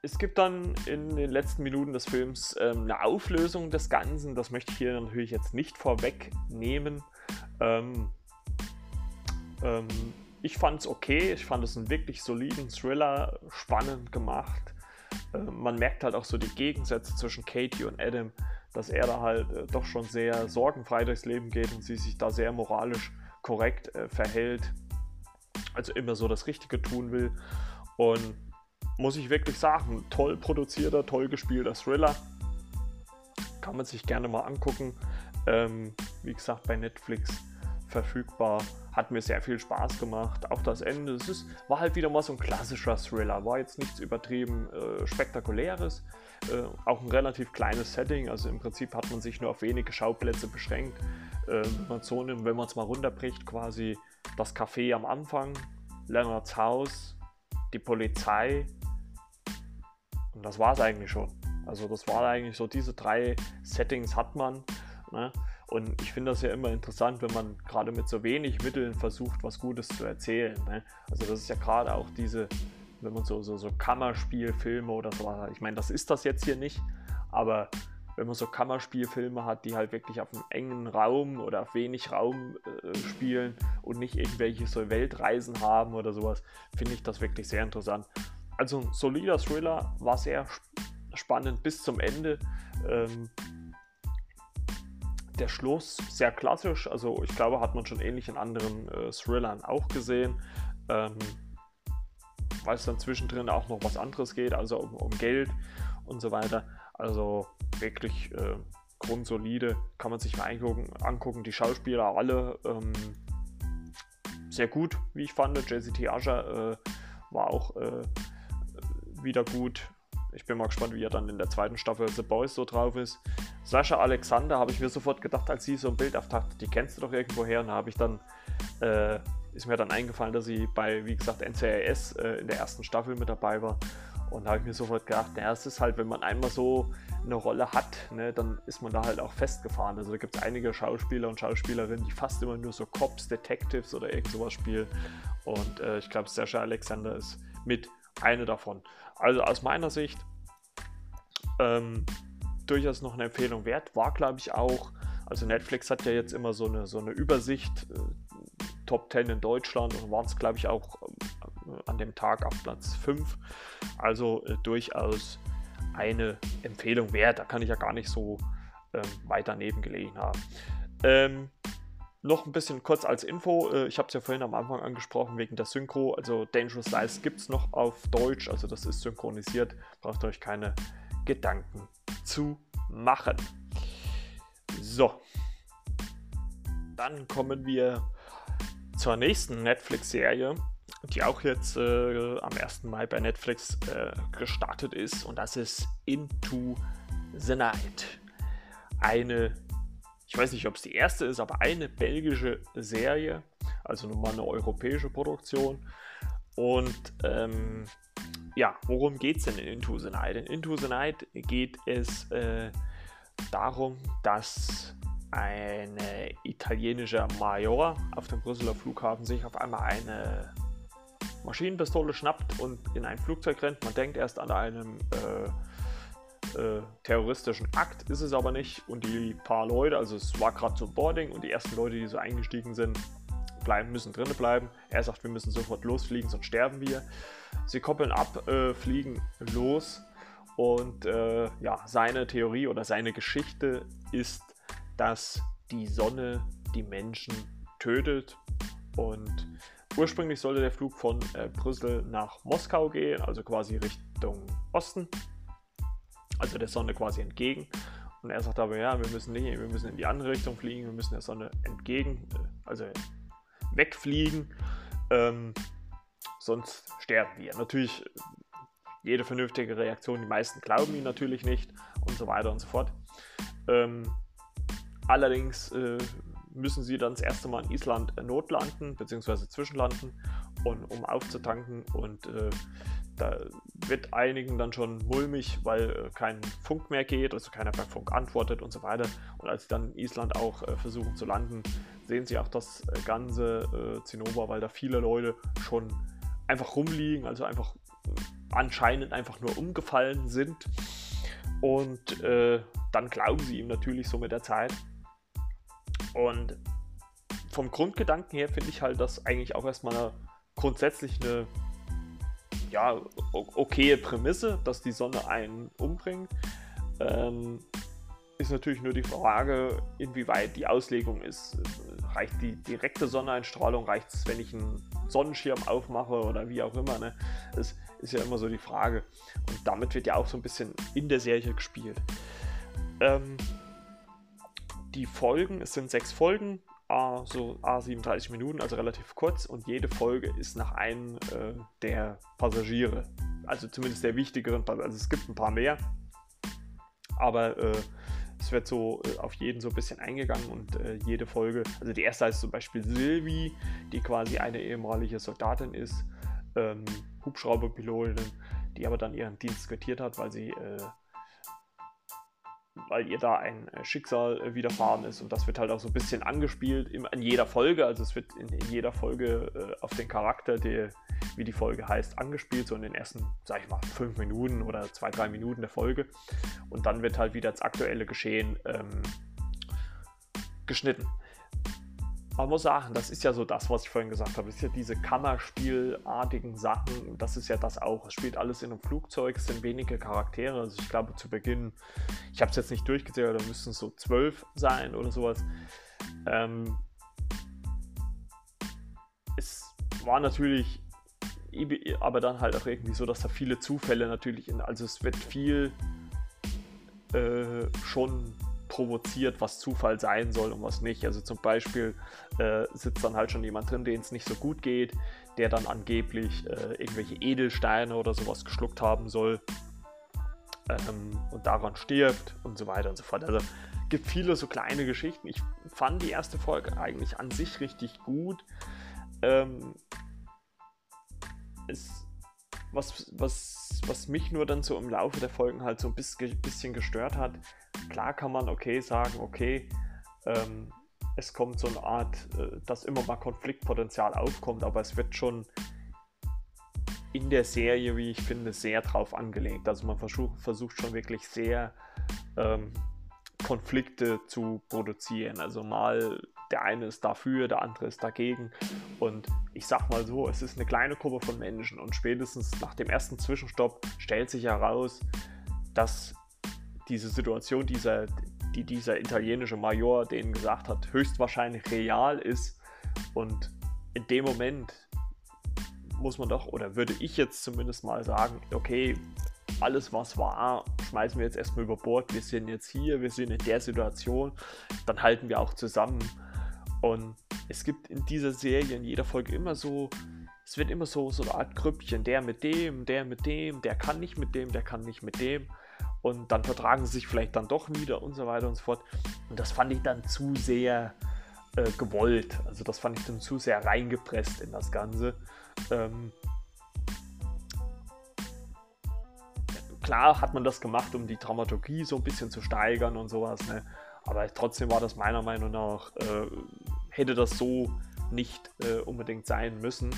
Es gibt dann in den letzten Minuten des Films ähm, eine Auflösung des Ganzen. Das möchte ich hier natürlich jetzt nicht vorwegnehmen. Ähm, ähm, ich fand es okay. Ich fand es einen wirklich soliden Thriller, spannend gemacht. Äh, man merkt halt auch so die Gegensätze zwischen Katie und Adam, dass er da halt äh, doch schon sehr sorgenfrei durchs Leben geht und sie sich da sehr moralisch korrekt äh, verhält. Also immer so das Richtige tun will. Und muss ich wirklich sagen, toll produzierter, toll gespielter Thriller. Kann man sich gerne mal angucken. Ähm, wie gesagt, bei Netflix verfügbar. Hat mir sehr viel Spaß gemacht. Auch das Ende, es ist, war halt wieder mal so ein klassischer Thriller. War jetzt nichts übertrieben äh, Spektakuläres. Äh, auch ein relativ kleines Setting. Also im Prinzip hat man sich nur auf wenige Schauplätze beschränkt. Äh, wenn man so nimmt, wenn man es mal runterbricht, quasi das Café am Anfang, Leonards Haus, die Polizei, und das war es eigentlich schon. Also das war eigentlich so, diese drei Settings hat man. Ne? Und ich finde das ja immer interessant, wenn man gerade mit so wenig Mitteln versucht, was Gutes zu erzählen. Ne? Also das ist ja gerade auch diese, wenn man so, so, so Kammerspielfilme oder so hat. Ich meine, das ist das jetzt hier nicht, aber wenn man so Kammerspielfilme hat, die halt wirklich auf einem engen Raum oder auf wenig Raum äh, spielen und nicht irgendwelche so Weltreisen haben oder sowas, finde ich das wirklich sehr interessant also ein solider Thriller, war sehr spannend bis zum Ende. Ähm, der Schluss sehr klassisch, also ich glaube, hat man schon ähnlich in anderen äh, Thrillern auch gesehen. Ähm, weil es dann zwischendrin auch noch was anderes geht, also um, um Geld und so weiter. Also wirklich äh, grundsolide, kann man sich mal angucken. angucken. Die Schauspieler alle ähm, sehr gut, wie ich fand. JCT Asher äh, war auch äh, wieder gut. Ich bin mal gespannt, wie er dann in der zweiten Staffel The Boys so drauf ist. Sascha Alexander habe ich mir sofort gedacht, als sie so ein Bild auftauchte, die kennst du doch irgendwo her. Und da habe ich dann, äh, ist mir dann eingefallen, dass sie bei, wie gesagt, NCIS äh, in der ersten Staffel mit dabei war. Und da habe ich mir sofort gedacht, naja, es ist halt, wenn man einmal so eine Rolle hat, ne, dann ist man da halt auch festgefahren. Also da gibt es einige Schauspieler und Schauspielerinnen, die fast immer nur so Cops, Detectives oder irgend sowas spielen. Und äh, ich glaube, Sascha Alexander ist mit eine davon. Also aus meiner Sicht ähm, durchaus noch eine Empfehlung wert. War, glaube ich, auch, also Netflix hat ja jetzt immer so eine, so eine Übersicht, äh, Top 10 in Deutschland und waren es, glaube ich, auch äh, an dem Tag auf Platz 5. Also äh, durchaus eine Empfehlung wert. Da kann ich ja gar nicht so ähm, weit daneben gelegen haben. Ähm, noch ein bisschen kurz als Info, äh, ich habe es ja vorhin am Anfang angesprochen wegen der Synchro, also Dangerous Lies gibt es noch auf Deutsch, also das ist synchronisiert, braucht euch keine Gedanken zu machen. So, dann kommen wir zur nächsten Netflix-Serie, die auch jetzt äh, am 1. Mai bei Netflix äh, gestartet ist und das ist Into the Night. Eine ich weiß nicht, ob es die erste ist, aber eine belgische Serie, also nochmal eine europäische Produktion. Und ähm, ja, worum geht es denn in Into the Night? In Into the Night geht es äh, darum, dass eine italienische Major auf dem Brüsseler Flughafen sich auf einmal eine Maschinenpistole schnappt und in ein Flugzeug rennt. Man denkt erst an einem äh, äh, terroristischen Akt ist es aber nicht. Und die paar Leute, also es war gerade zum Boarding und die ersten Leute, die so eingestiegen sind, bleiben, müssen drinnen bleiben. Er sagt, wir müssen sofort losfliegen, sonst sterben wir. Sie koppeln ab, äh, fliegen los. Und äh, ja, seine Theorie oder seine Geschichte ist, dass die Sonne die Menschen tötet. Und ursprünglich sollte der Flug von äh, Brüssel nach Moskau gehen, also quasi Richtung Osten also der Sonne quasi entgegen. Und er sagt aber, ja, wir müssen nicht, wir müssen in die andere Richtung fliegen, wir müssen der Sonne entgegen, äh, also wegfliegen, ähm, sonst sterben wir. Natürlich jede vernünftige Reaktion, die meisten glauben ihn natürlich nicht und so weiter und so fort. Ähm, allerdings äh, müssen sie dann das erste Mal in Island notlanden, beziehungsweise zwischenlanden, und, um aufzutanken und äh, da wird einigen dann schon mulmig, weil äh, kein Funk mehr geht, also keiner per Funk antwortet und so weiter. Und als sie dann in Island auch äh, versuchen zu landen, sehen sie auch das äh, ganze äh, Zinnober, weil da viele Leute schon einfach rumliegen, also einfach anscheinend einfach nur umgefallen sind. Und äh, dann glauben sie ihm natürlich so mit der Zeit. Und vom Grundgedanken her finde ich halt, dass eigentlich auch erstmal eine, grundsätzlich eine ja, okaye Prämisse, dass die Sonne einen umbringt. Ähm, ist natürlich nur die Frage, inwieweit die Auslegung ist. Reicht die direkte Sonneneinstrahlung? Reicht es, wenn ich einen Sonnenschirm aufmache oder wie auch immer? Ne? Das ist ja immer so die Frage. Und damit wird ja auch so ein bisschen in der Serie gespielt. Ähm, die Folgen, es sind sechs Folgen, A, so A37 Minuten, also relativ kurz und jede Folge ist nach einem äh, der Passagiere. Also zumindest der wichtigeren, also es gibt ein paar mehr, aber äh, es wird so äh, auf jeden so ein bisschen eingegangen und äh, jede Folge, also die erste ist zum Beispiel Sylvie, die quasi eine ehemalige Soldatin ist, ähm, Hubschrauberpilotin, die aber dann ihren Dienst quittiert hat, weil sie äh, weil ihr da ein äh, Schicksal äh, widerfahren ist. Und das wird halt auch so ein bisschen angespielt in, jeder Folge, also es wird in, in jeder Folge äh, auf den Charakter, der, wie die Folge heißt, angespielt, so in den ersten, sag ich mal, fünf Minuten oder zwei, drei Minuten der Folge. Und dann wird halt wieder das aktuelle Geschehen ähm, geschnitten man muss sagen, das ist ja so das, was ich vorhin gesagt habe. Das ist ja diese Kammerspielartigen Sachen. Das ist ja das auch. Es spielt alles in einem Flugzeug. Es sind wenige Charaktere. Also ich glaube zu Beginn, ich habe es jetzt nicht durchgezählt, da müssten es so zwölf sein oder sowas. Ähm, es war natürlich, aber dann halt auch irgendwie so, dass da viele Zufälle natürlich, in, also es wird viel äh, schon provoziert, was Zufall sein soll und was nicht. Also zum Beispiel äh, sitzt dann halt schon jemand drin, dem es nicht so gut geht, der dann angeblich äh, irgendwelche Edelsteine oder sowas geschluckt haben soll ähm, und daran stirbt und so weiter und so fort. Also gibt viele so kleine Geschichten. Ich fand die erste Folge eigentlich an sich richtig gut. Ähm, es was, was, was mich nur dann so im Laufe der Folgen halt so ein bisschen gestört hat, klar kann man okay sagen, okay, ähm, es kommt so eine Art, äh, dass immer mal Konfliktpotenzial aufkommt, aber es wird schon in der Serie, wie ich finde, sehr drauf angelegt. Also man versucht, versucht schon wirklich sehr ähm, Konflikte zu produzieren. Also mal der eine ist dafür, der andere ist dagegen. Und ich sag mal so, es ist eine kleine Gruppe von Menschen und spätestens nach dem ersten Zwischenstopp stellt sich heraus, dass diese Situation, dieser, die dieser italienische Major denen gesagt hat, höchstwahrscheinlich real ist. Und in dem Moment muss man doch, oder würde ich jetzt zumindest mal sagen, okay, alles was war, schmeißen wir jetzt erstmal über Bord. Wir sind jetzt hier, wir sind in der Situation, dann halten wir auch zusammen. Und es gibt in dieser Serie in jeder Folge immer so, es wird immer so, so eine Art Grüppchen, der mit dem, der mit dem, der kann nicht mit dem, der kann nicht mit dem. Und dann vertragen sie sich vielleicht dann doch wieder und so weiter und so fort. Und das fand ich dann zu sehr äh, gewollt. Also das fand ich dann zu sehr reingepresst in das Ganze. Ähm, klar hat man das gemacht, um die Dramaturgie so ein bisschen zu steigern und sowas. Ne? Aber trotzdem war das meiner Meinung nach äh, hätte das so nicht äh, unbedingt sein müssen.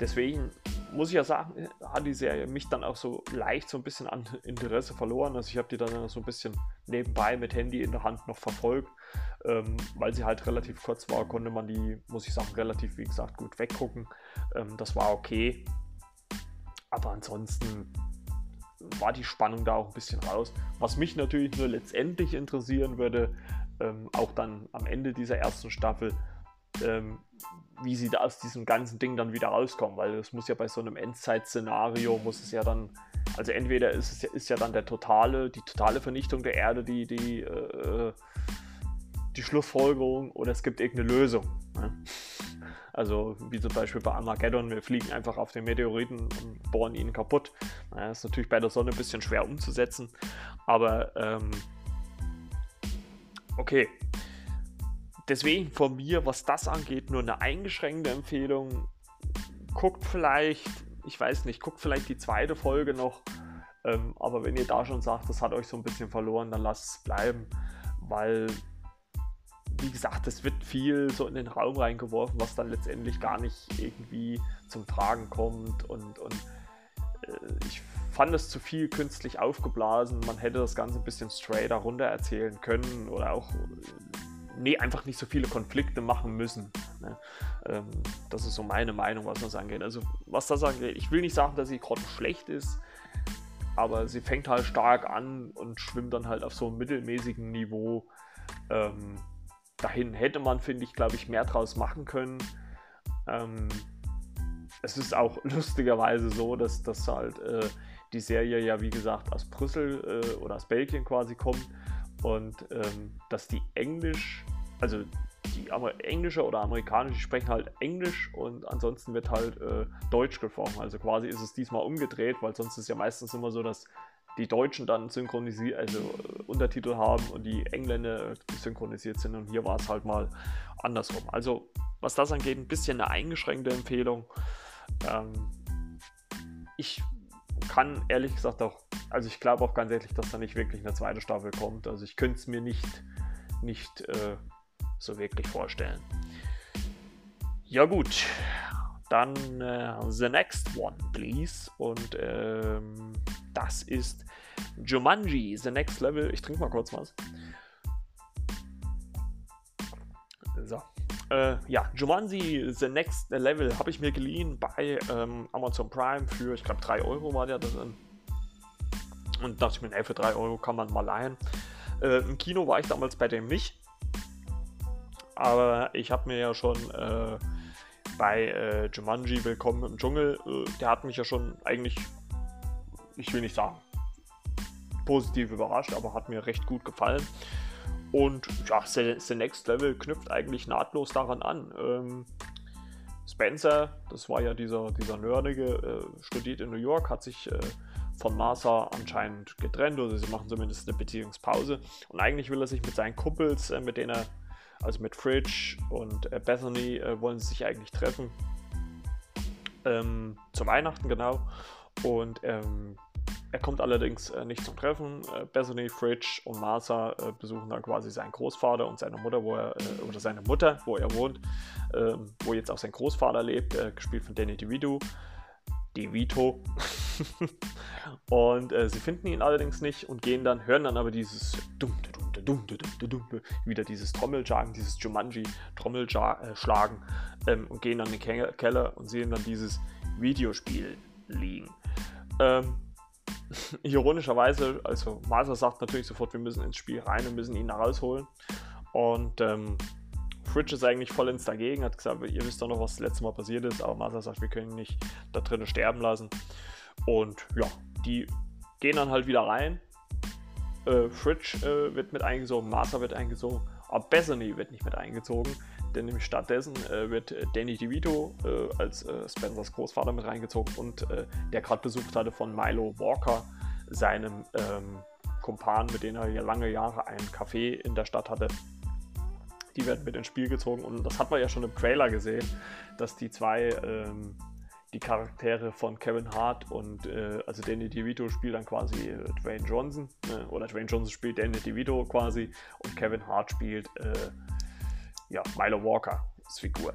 Deswegen muss ich ja sagen, hat die Serie mich dann auch so leicht so ein bisschen an Interesse verloren. Also ich habe die dann so ein bisschen nebenbei mit Handy in der Hand noch verfolgt. Ähm, weil sie halt relativ kurz war, konnte man die, muss ich sagen, relativ, wie gesagt, gut weggucken. Ähm, das war okay. Aber ansonsten war die Spannung da auch ein bisschen raus. Was mich natürlich nur letztendlich interessieren würde, ähm, auch dann am Ende dieser ersten Staffel, ähm, wie sie da aus diesem ganzen Ding dann wieder rauskommen, weil es muss ja bei so einem Endzeit-Szenario muss es ja dann, also entweder ist es ja, ist ja dann der totale, die totale Vernichtung der Erde, die, die, äh, die Schlussfolgerung, oder es gibt irgendeine Lösung. Ne? Also wie zum Beispiel bei Armageddon, wir fliegen einfach auf den Meteoriten und bohren ihn kaputt. Das ist natürlich bei der Sonne ein bisschen schwer umzusetzen, aber ähm, okay. Deswegen von mir, was das angeht, nur eine eingeschränkte Empfehlung. Guckt vielleicht ich weiß nicht, guckt vielleicht die zweite Folge noch. Ähm, aber wenn ihr da schon sagt, das hat euch so ein bisschen verloren, dann lasst es bleiben, weil, wie gesagt, es wird viel so in den Raum reingeworfen, was dann letztendlich gar nicht irgendwie zum Tragen kommt und, und äh, ich fand es zu viel künstlich aufgeblasen. Man hätte das Ganze ein bisschen straighter runter erzählen können oder auch nee, einfach nicht so viele Konflikte machen müssen. Ne? Ähm, das ist so meine Meinung, was das angeht. Also, was das angeht, ich will nicht sagen, dass sie gerade schlecht ist, aber sie fängt halt stark an und schwimmt dann halt auf so einem mittelmäßigen Niveau ähm, dahin. Hätte man, finde ich, glaube ich, mehr draus machen können. Ähm, es ist auch lustigerweise so, dass das halt äh, die Serie ja, wie gesagt, aus Brüssel äh, oder aus Belgien quasi kommt und ähm, dass die Englisch, also die Amer englische oder amerikanische sprechen halt Englisch und ansonsten wird halt äh, Deutsch gesprochen. Also quasi ist es diesmal umgedreht, weil sonst ist ja meistens immer so, dass die Deutschen dann synchronisiert, also äh, Untertitel haben und die Engländer äh, synchronisiert sind und hier war es halt mal andersrum. Also was das angeht, ein bisschen eine eingeschränkte Empfehlung. Ähm, ich kann ehrlich gesagt auch, also ich glaube auch ganz ehrlich, dass da nicht wirklich eine zweite Staffel kommt. Also ich könnte es mir nicht, nicht äh, so wirklich vorstellen. Ja gut, dann äh, the next one, please. Und ähm, das ist Jumanji, the next level. Ich trinke mal kurz was. So. Äh, ja, Jumanji The Next Level habe ich mir geliehen bei ähm, Amazon Prime für, ich glaube, 3 Euro war der drin. Und dachte ich mir, ey, für 3 Euro kann man mal leihen. Äh, Im Kino war ich damals bei dem nicht. Aber ich habe mir ja schon äh, bei äh, Jumanji Willkommen im Dschungel, äh, der hat mich ja schon eigentlich, ich will nicht sagen, positiv überrascht, aber hat mir recht gut gefallen. Und ja, The Next Level knüpft eigentlich nahtlos daran an. Ähm, Spencer, das war ja dieser, dieser Nerdige, äh, studiert in New York, hat sich äh, von Martha anscheinend getrennt oder sie machen zumindest eine Beziehungspause. Und eigentlich will er sich mit seinen Kumpels, äh, mit denen er, also mit Fridge und äh, Bethany, äh, wollen sie sich eigentlich treffen. Ähm, zu Weihnachten genau. Und ähm, er kommt allerdings äh, nicht zum Treffen. Äh, Bethany, Fridge und Martha äh, besuchen dann quasi seinen Großvater und seine Mutter, wo er, äh, oder seine Mutter, wo er wohnt, ähm, wo jetzt auch sein Großvater lebt, äh, gespielt von Danny DeVito. DeVito. und äh, sie finden ihn allerdings nicht und gehen dann, hören dann aber dieses dumm, dumm, dumm, dumm, dumm, wieder dieses Trommelschlagen, dieses Jumanji-Trommelschlagen ähm, und gehen dann in den Keller und sehen dann dieses Videospiel liegen. Ähm, ironischerweise, also Maser sagt natürlich sofort, wir müssen ins Spiel rein und müssen ihn da rausholen. Und ähm, Fridge ist eigentlich vollends dagegen, hat gesagt, ihr wisst doch noch, was das letzte Mal passiert ist, aber Maser sagt, wir können ihn nicht da drinnen sterben lassen. Und ja, die gehen dann halt wieder rein. Äh, Fridge äh, wird mit eingesogen, Maser wird eingesogen, aber Bethany wird nicht mit eingezogen denn stattdessen äh, wird äh, Danny DeVito äh, als äh, Spencers Großvater mit reingezogen und äh, der gerade besucht hatte von Milo Walker, seinem ähm, Kumpan, mit dem er ja lange Jahre ein Café in der Stadt hatte. Die werden mit ins Spiel gezogen und das hat man ja schon im Trailer gesehen, dass die zwei ähm, die Charaktere von Kevin Hart und äh, also Danny DeVito spielt dann quasi äh, Dwayne Johnson äh, oder Dwayne Johnson spielt Danny DeVito quasi und Kevin Hart spielt ja, Milo Walker als Figur.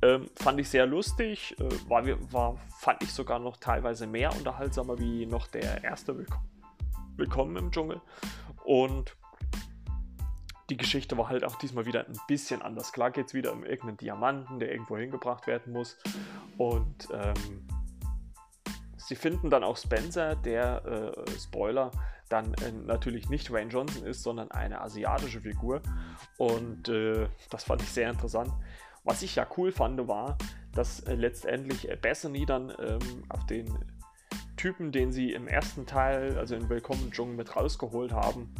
Ähm, fand ich sehr lustig, äh, war, war, fand ich sogar noch teilweise mehr unterhaltsamer wie noch der erste Willkommen, Willkommen im Dschungel. Und die Geschichte war halt auch diesmal wieder ein bisschen anders. Klar geht es wieder um irgendeinen Diamanten, der irgendwo hingebracht werden muss. Und ähm, sie finden dann auch Spencer, der, äh, Spoiler, dann äh, natürlich nicht Wayne Johnson ist, sondern eine asiatische Figur. Und äh, das fand ich sehr interessant. Was ich ja cool fand, war, dass äh, letztendlich äh, Bethany dann ähm, auf den Typen, den sie im ersten Teil, also in Willkommen Dschungel mit rausgeholt haben,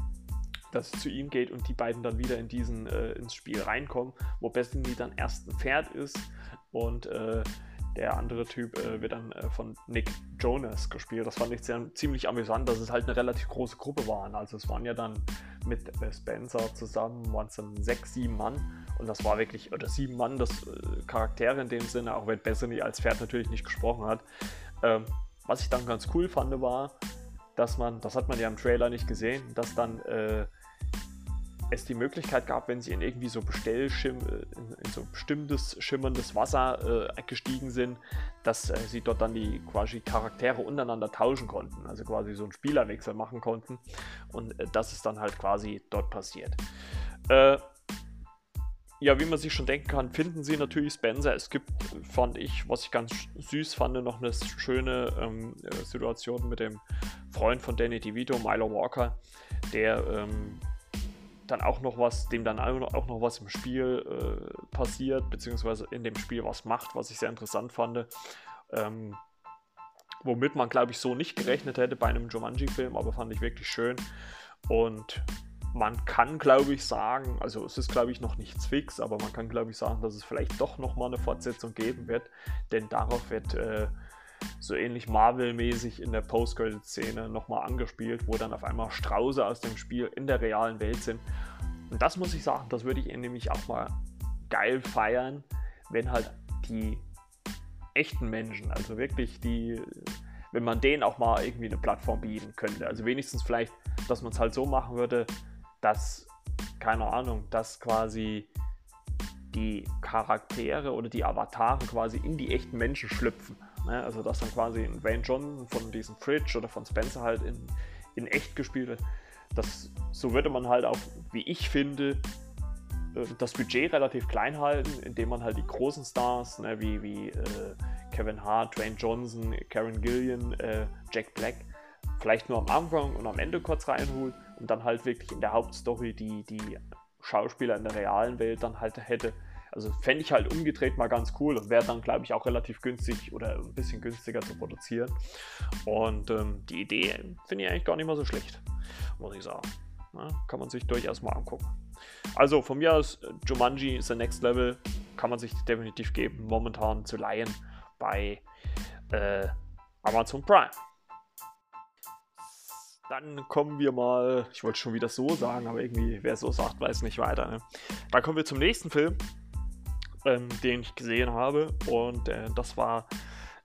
dass es zu ihm geht und die beiden dann wieder in diesen äh, ins Spiel reinkommen, wo Bethany dann erst ein Pferd ist und äh, der andere Typ äh, wird dann äh, von Nick Jonas gespielt. Das fand ich sehr, ziemlich amüsant, dass es halt eine relativ große Gruppe waren. Also es waren ja dann mit äh, Spencer zusammen, waren es dann sechs, sieben Mann. Und das war wirklich, oder sieben Mann, das äh, Charaktere in dem Sinne, auch wenn Bethany als Pferd natürlich nicht gesprochen hat. Ähm, was ich dann ganz cool fand, war, dass man, das hat man ja im Trailer nicht gesehen, dass dann äh, es die Möglichkeit gab, wenn sie in irgendwie so Bestellschim, äh, in, in so bestimmtes schimmerndes Wasser äh, gestiegen sind, dass äh, sie dort dann die quasi Charaktere untereinander tauschen konnten, also quasi so einen Spielerwechsel machen konnten und äh, das ist dann halt quasi dort passiert. Äh, ja, wie man sich schon denken kann, finden sie natürlich Spencer. Es gibt, fand ich, was ich ganz süß fand, noch eine schöne ähm, äh, Situation mit dem Freund von Danny DeVito, Milo Walker, der ähm, dann auch noch was, dem dann auch noch was im Spiel äh, passiert, beziehungsweise in dem Spiel was macht, was ich sehr interessant fand. Ähm, womit man, glaube ich, so nicht gerechnet hätte bei einem Jumanji-Film, aber fand ich wirklich schön. Und man kann, glaube ich, sagen, also es ist, glaube ich, noch nichts fix, aber man kann, glaube ich, sagen, dass es vielleicht doch nochmal eine Fortsetzung geben wird, denn darauf wird äh, so ähnlich Marvel-mäßig in der Post-Credit-Szene nochmal angespielt, wo dann auf einmal Strauße aus dem Spiel in der realen Welt sind. Und das muss ich sagen, das würde ich nämlich auch mal geil feiern, wenn halt die echten Menschen, also wirklich die, wenn man denen auch mal irgendwie eine Plattform bieten könnte. Also wenigstens vielleicht, dass man es halt so machen würde, dass, keine Ahnung, dass quasi die Charaktere oder die Avatare quasi in die echten Menschen schlüpfen. Ne? Also dass dann quasi ein Wayne John von diesem Fridge oder von Spencer halt in, in echt gespielt wird. Das, so würde man halt auch, wie ich finde, äh, das Budget relativ klein halten, indem man halt die großen Stars, ne, wie, wie äh, Kevin Hart, Dwayne Johnson, Karen Gillian, äh, Jack Black, vielleicht nur am Anfang und am Ende kurz reinholt und dann halt wirklich in der Hauptstory die, die Schauspieler in der realen Welt dann halt hätte. Also fände ich halt umgedreht mal ganz cool und wäre dann, glaube ich, auch relativ günstig oder ein bisschen günstiger zu produzieren. Und ähm, die Idee finde ich eigentlich gar nicht mal so schlecht, muss ich sagen. Ja, kann man sich durchaus mal angucken. Also von mir aus, Jumanji ist der Next Level, kann man sich definitiv geben, momentan zu leihen bei äh, Amazon Prime. Dann kommen wir mal, ich wollte schon wieder so sagen, aber irgendwie, wer so sagt, weiß nicht weiter. Ne? Dann kommen wir zum nächsten Film, ähm, den ich gesehen habe. Und äh, das war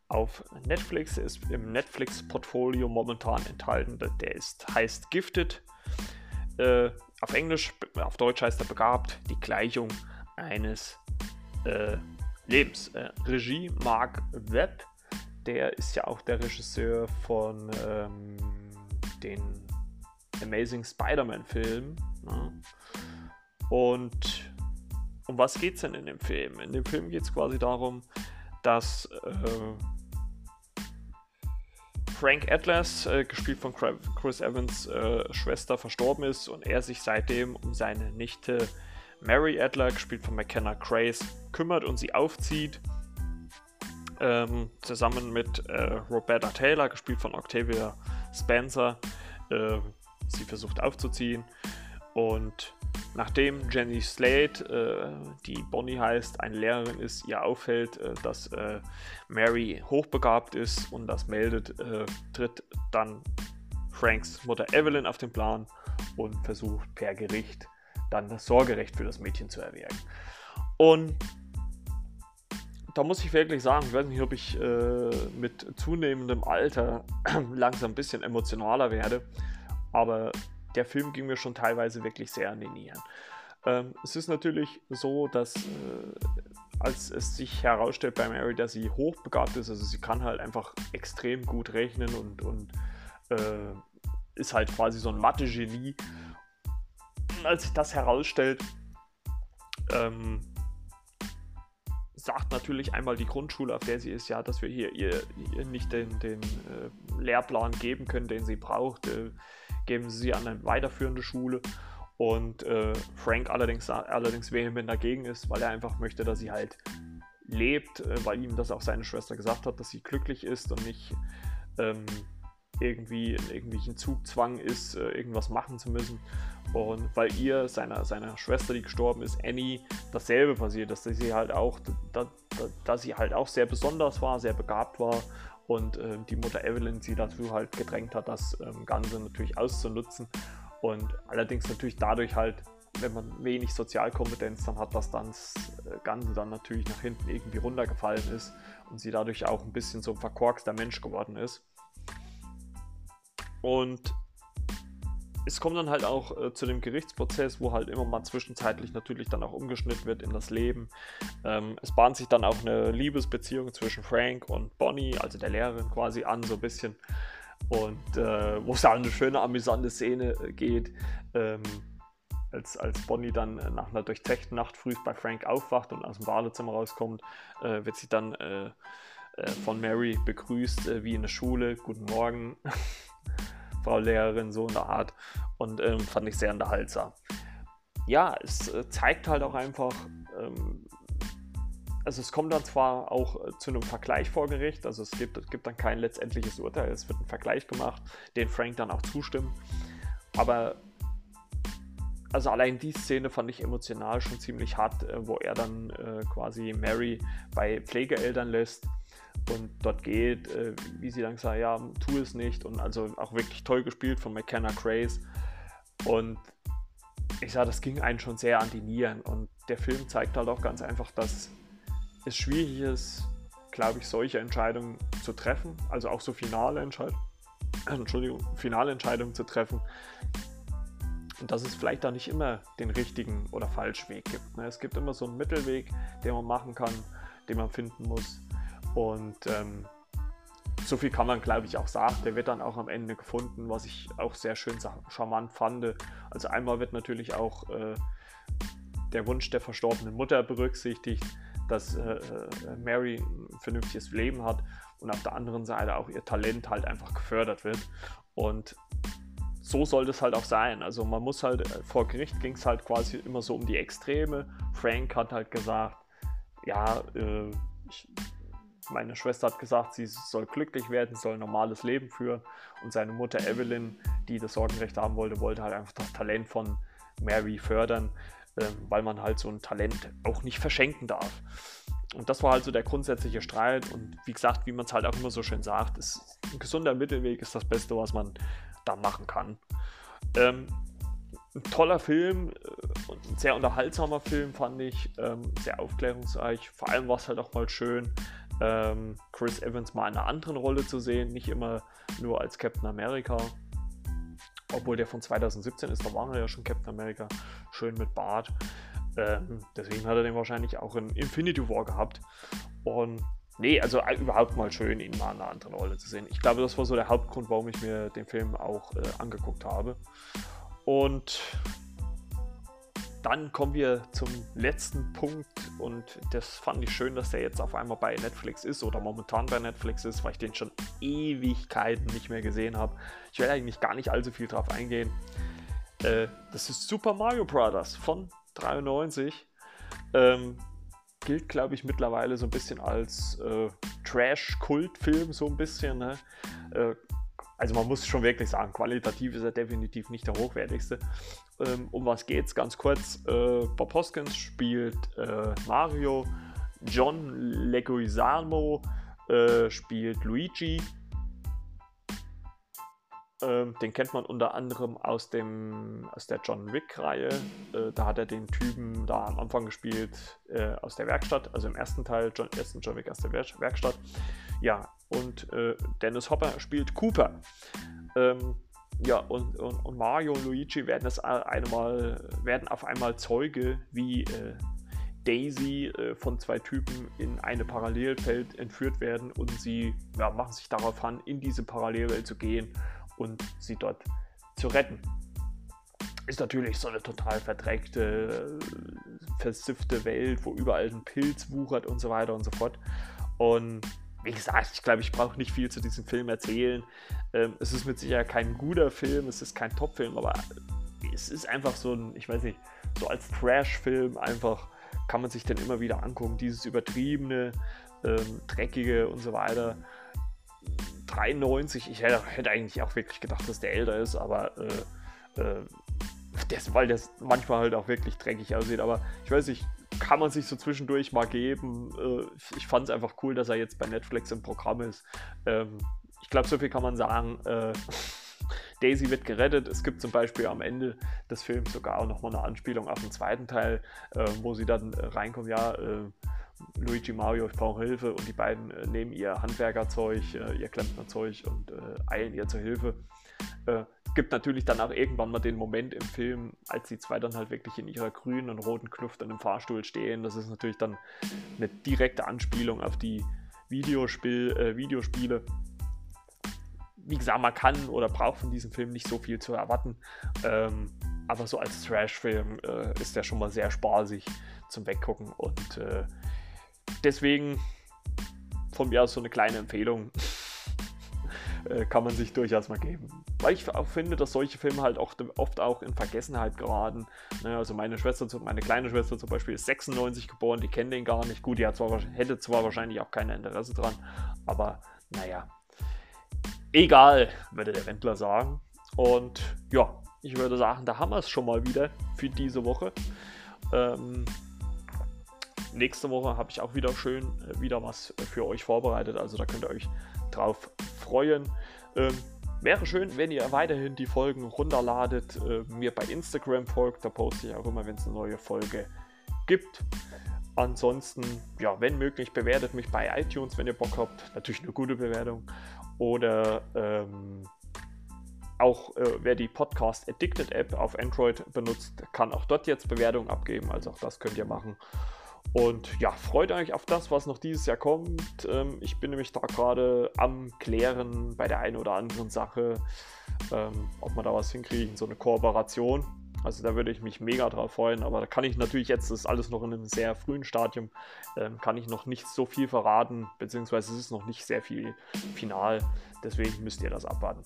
auf Netflix, ist im Netflix-Portfolio momentan enthalten. Der ist, heißt Gifted. Äh, auf Englisch, auf Deutsch heißt er begabt, die Gleichung eines äh, Lebens. Äh, Regie Mark Webb, der ist ja auch der Regisseur von ähm, den Amazing Spider-Man-Film. Ne? Und um was geht es denn in dem Film? In dem Film geht es quasi darum, dass äh, Frank Atlas, äh, gespielt von Chris Evans äh, Schwester, verstorben ist und er sich seitdem um seine Nichte Mary Adler, gespielt von McKenna Grace, kümmert und sie aufzieht. Ähm, zusammen mit äh, Roberta Taylor, gespielt von Octavia Spencer. Äh, sie versucht aufzuziehen. Und nachdem Jenny Slade, äh, die Bonnie heißt, eine Lehrerin ist, ihr auffällt, äh, dass äh, Mary hochbegabt ist und das meldet, äh, tritt dann Franks Mutter Evelyn auf den Plan und versucht per Gericht dann das Sorgerecht für das Mädchen zu erwirken. Und da muss ich wirklich sagen, ich weiß nicht, ob ich äh, mit zunehmendem Alter langsam ein bisschen emotionaler werde, aber der Film ging mir schon teilweise wirklich sehr an die Nieren. Ähm, es ist natürlich so, dass äh, als es sich herausstellt bei Mary, dass sie hochbegabt ist, also sie kann halt einfach extrem gut rechnen und, und äh, ist halt quasi so ein Mathe-Genie. Als sich das herausstellt, ähm, sagt natürlich einmal die Grundschule, auf der sie ist, ja, dass wir hier ihr, ihr nicht den, den äh, Lehrplan geben können, den sie braucht. Äh, geben sie an eine weiterführende Schule. Und äh, Frank allerdings, allerdings vehement dagegen ist, weil er einfach möchte, dass sie halt lebt, äh, weil ihm das auch seine Schwester gesagt hat, dass sie glücklich ist und nicht ähm, irgendwie in irgendwelchen Zugzwang ist, äh, irgendwas machen zu müssen. Und weil ihr, seiner, seiner Schwester, die gestorben ist, Annie, dasselbe passiert, dass sie halt auch, da, da, dass sie halt auch sehr besonders war, sehr begabt war und äh, die Mutter Evelyn sie dazu halt gedrängt hat, das ähm, Ganze natürlich auszunutzen und allerdings natürlich dadurch halt wenn man wenig Sozialkompetenz dann hat, dass dann das äh, Ganze dann natürlich nach hinten irgendwie runtergefallen ist und sie dadurch auch ein bisschen so ein verkorkster Mensch geworden ist. Und es kommt dann halt auch äh, zu dem Gerichtsprozess, wo halt immer mal zwischenzeitlich natürlich dann auch umgeschnitten wird in das Leben. Ähm, es bahnt sich dann auch eine Liebesbeziehung zwischen Frank und Bonnie, also der Lehrerin quasi an, so ein bisschen. Und äh, wo es auch eine schöne, amüsante Szene äh, geht, ähm, als, als Bonnie dann äh, nach einer durchzechten Nacht früh bei Frank aufwacht und aus dem Badezimmer rauskommt, äh, wird sie dann äh, von Mary begrüßt wie in der Schule. Guten Morgen. Frau Lehrerin, so in der Art. Und ähm, fand ich sehr unterhaltsam. Ja, es äh, zeigt halt auch einfach, ähm, also es kommt dann zwar auch äh, zu einem Vergleich vor Gericht, also es gibt, es gibt dann kein letztendliches Urteil, es wird ein Vergleich gemacht, den Frank dann auch zustimmt. Aber also allein die Szene fand ich emotional schon ziemlich hart, äh, wo er dann äh, quasi Mary bei Pflegeeltern lässt und dort geht, äh, wie sie dann sagt, ja, tu es nicht. Und also auch wirklich toll gespielt von McKenna Grace. Und ich sage, das ging einen schon sehr an die Nieren. Und der Film zeigt halt auch ganz einfach, dass es schwierig ist, glaube ich, solche Entscheidungen zu treffen, also auch so finale Entscheidungen, Entschuldigung, finale Entscheidungen zu treffen. Und dass es vielleicht da nicht immer den richtigen oder falschen Weg gibt. Ne? Es gibt immer so einen Mittelweg, den man machen kann, den man finden muss und ähm, so viel kann man, glaube ich, auch sagen. Der wird dann auch am Ende gefunden, was ich auch sehr schön charmant fand. Also einmal wird natürlich auch äh, der Wunsch der verstorbenen Mutter berücksichtigt, dass äh, äh, Mary ein vernünftiges Leben hat und auf der anderen Seite auch ihr Talent halt einfach gefördert wird. Und so soll das halt auch sein. Also man muss halt, äh, vor Gericht ging es halt quasi immer so um die Extreme. Frank hat halt gesagt, ja, äh, ich meine Schwester hat gesagt, sie soll glücklich werden, soll ein normales Leben führen. Und seine Mutter Evelyn, die das Sorgenrecht haben wollte, wollte halt einfach das Talent von Mary fördern, äh, weil man halt so ein Talent auch nicht verschenken darf. Und das war halt so der grundsätzliche Streit. Und wie gesagt, wie man es halt auch immer so schön sagt, ist ein gesunder Mittelweg ist das Beste, was man da machen kann. Ähm, ein toller Film, äh, ein sehr unterhaltsamer Film, fand ich. Ähm, sehr aufklärungsreich. Vor allem war es halt auch mal schön, ähm, Chris Evans mal in einer anderen Rolle zu sehen, nicht immer nur als Captain America. Obwohl der von 2017 ist, da war er ja schon Captain America, schön mit Bart. Ähm, deswegen hat er den wahrscheinlich auch in Infinity War gehabt. Und nee, also äh, überhaupt mal schön, ihn mal in einer anderen Rolle zu sehen. Ich glaube, das war so der Hauptgrund, warum ich mir den Film auch äh, angeguckt habe. Und dann kommen wir zum letzten Punkt und das fand ich schön, dass der jetzt auf einmal bei Netflix ist oder momentan bei Netflix ist, weil ich den schon Ewigkeiten nicht mehr gesehen habe. Ich werde eigentlich gar nicht allzu viel drauf eingehen. Äh, das ist Super Mario Bros. von 93. Ähm, gilt, glaube ich, mittlerweile so ein bisschen als äh, Trash-Kultfilm, so ein bisschen. Ne? Äh, also man muss schon wirklich sagen, qualitativ ist er definitiv nicht der hochwertigste. Ähm, um was geht's? Ganz kurz. Äh, Bob Hoskins spielt äh, Mario, John Leguizamo äh, spielt Luigi. Ähm, den kennt man unter anderem aus, dem, aus der John Wick-Reihe. Äh, da hat er den Typen da am Anfang gespielt äh, aus der Werkstatt, also im ersten Teil, John, ersten John Wick aus der Werkstatt. Ja, und äh, Dennis Hopper spielt Cooper. Ähm, ja, und, und, und, Mario und Luigi werden, das einmal, werden auf einmal Zeuge, wie äh, Daisy äh, von zwei Typen in eine Parallelwelt entführt werden und sie ja, machen sich darauf an, in diese Parallelwelt zu gehen und sie dort zu retten. Ist natürlich so eine total verdreckte, versiffte Welt, wo überall ein Pilz wuchert und so weiter und so fort. Und wie gesagt, ich glaube, ich brauche nicht viel zu diesem Film erzählen. Ähm, es ist mit Sicherheit kein guter Film, es ist kein Top-Film, aber es ist einfach so ein, ich weiß nicht, so als Trash-Film einfach kann man sich dann immer wieder angucken. Dieses übertriebene, ähm, dreckige und so weiter. 93, ich hätte, hätte, eigentlich auch wirklich gedacht, dass der älter ist, aber äh, äh, das, weil das manchmal halt auch wirklich dreckig aussieht. Aber ich weiß nicht, kann man sich so zwischendurch mal geben. Äh, ich fand es einfach cool, dass er jetzt bei Netflix im Programm ist. Ähm, ich glaube, so viel kann man sagen. Äh, Daisy wird gerettet. Es gibt zum Beispiel am Ende des Films sogar auch nochmal eine Anspielung auf den zweiten Teil, äh, wo sie dann äh, reinkommen, ja, Luigi Mario, ich brauche Hilfe und die beiden äh, nehmen ihr Handwerkerzeug, äh, ihr Klempnerzeug und äh, eilen ihr zur Hilfe. Es gibt natürlich dann auch irgendwann mal den Moment im Film, als die zwei dann halt wirklich in ihrer grünen und roten Kluft an dem Fahrstuhl stehen. Das ist natürlich dann eine direkte Anspielung auf die Videospiel, Videospiele wie gesagt, man kann oder braucht von diesem Film nicht so viel zu erwarten. Ähm, aber so als Trash-Film äh, ist der schon mal sehr spaßig zum Weggucken. Und äh, deswegen von mir aus so eine kleine Empfehlung äh, kann man sich durchaus mal geben. Weil ich auch finde, dass solche Filme halt oft, oft auch in Vergessenheit geraten. Ne, also meine Schwester, meine kleine Schwester zum Beispiel ist 96 geboren, die kennt den gar nicht. Gut, die zwar, hätte zwar wahrscheinlich auch kein Interesse dran, aber naja, egal, würde der Wendler sagen. Und ja, ich würde sagen, da haben wir es schon mal wieder für diese Woche. Ähm, nächste Woche habe ich auch wieder schön äh, wieder was für euch vorbereitet. Also da könnt ihr euch drauf freuen. Ähm, wäre schön, wenn ihr weiterhin die Folgen runterladet, äh, mir bei Instagram folgt. Da poste ich auch immer, wenn es eine neue Folge gibt. Ansonsten, ja, wenn möglich, bewertet mich bei iTunes, wenn ihr Bock habt. Natürlich eine gute Bewertung. Oder ähm, auch äh, wer die Podcast Addicted App auf Android benutzt, kann auch dort jetzt Bewertungen abgeben. Also auch das könnt ihr machen. Und ja, freut euch auf das, was noch dieses Jahr kommt. Ähm, ich bin nämlich da gerade am Klären bei der einen oder anderen Sache, ähm, ob wir da was hinkriegen, so eine Kooperation. Also da würde ich mich mega drauf freuen, aber da kann ich natürlich jetzt, das ist alles noch in einem sehr frühen Stadium, ähm, kann ich noch nicht so viel verraten, beziehungsweise es ist noch nicht sehr viel final, deswegen müsst ihr das abwarten.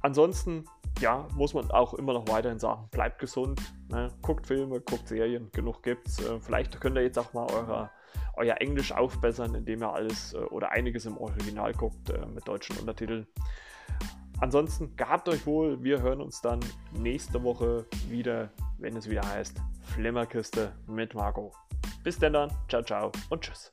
Ansonsten, ja, muss man auch immer noch weiterhin sagen, bleibt gesund, ne? guckt Filme, guckt Serien, genug gibt's. Äh, vielleicht könnt ihr jetzt auch mal eure, euer Englisch aufbessern, indem ihr alles äh, oder einiges im Original guckt äh, mit deutschen Untertiteln. Ansonsten gehabt euch wohl. Wir hören uns dann nächste Woche wieder, wenn es wieder heißt Flimmerkiste mit Marco. Bis denn dann. Ciao, ciao und tschüss.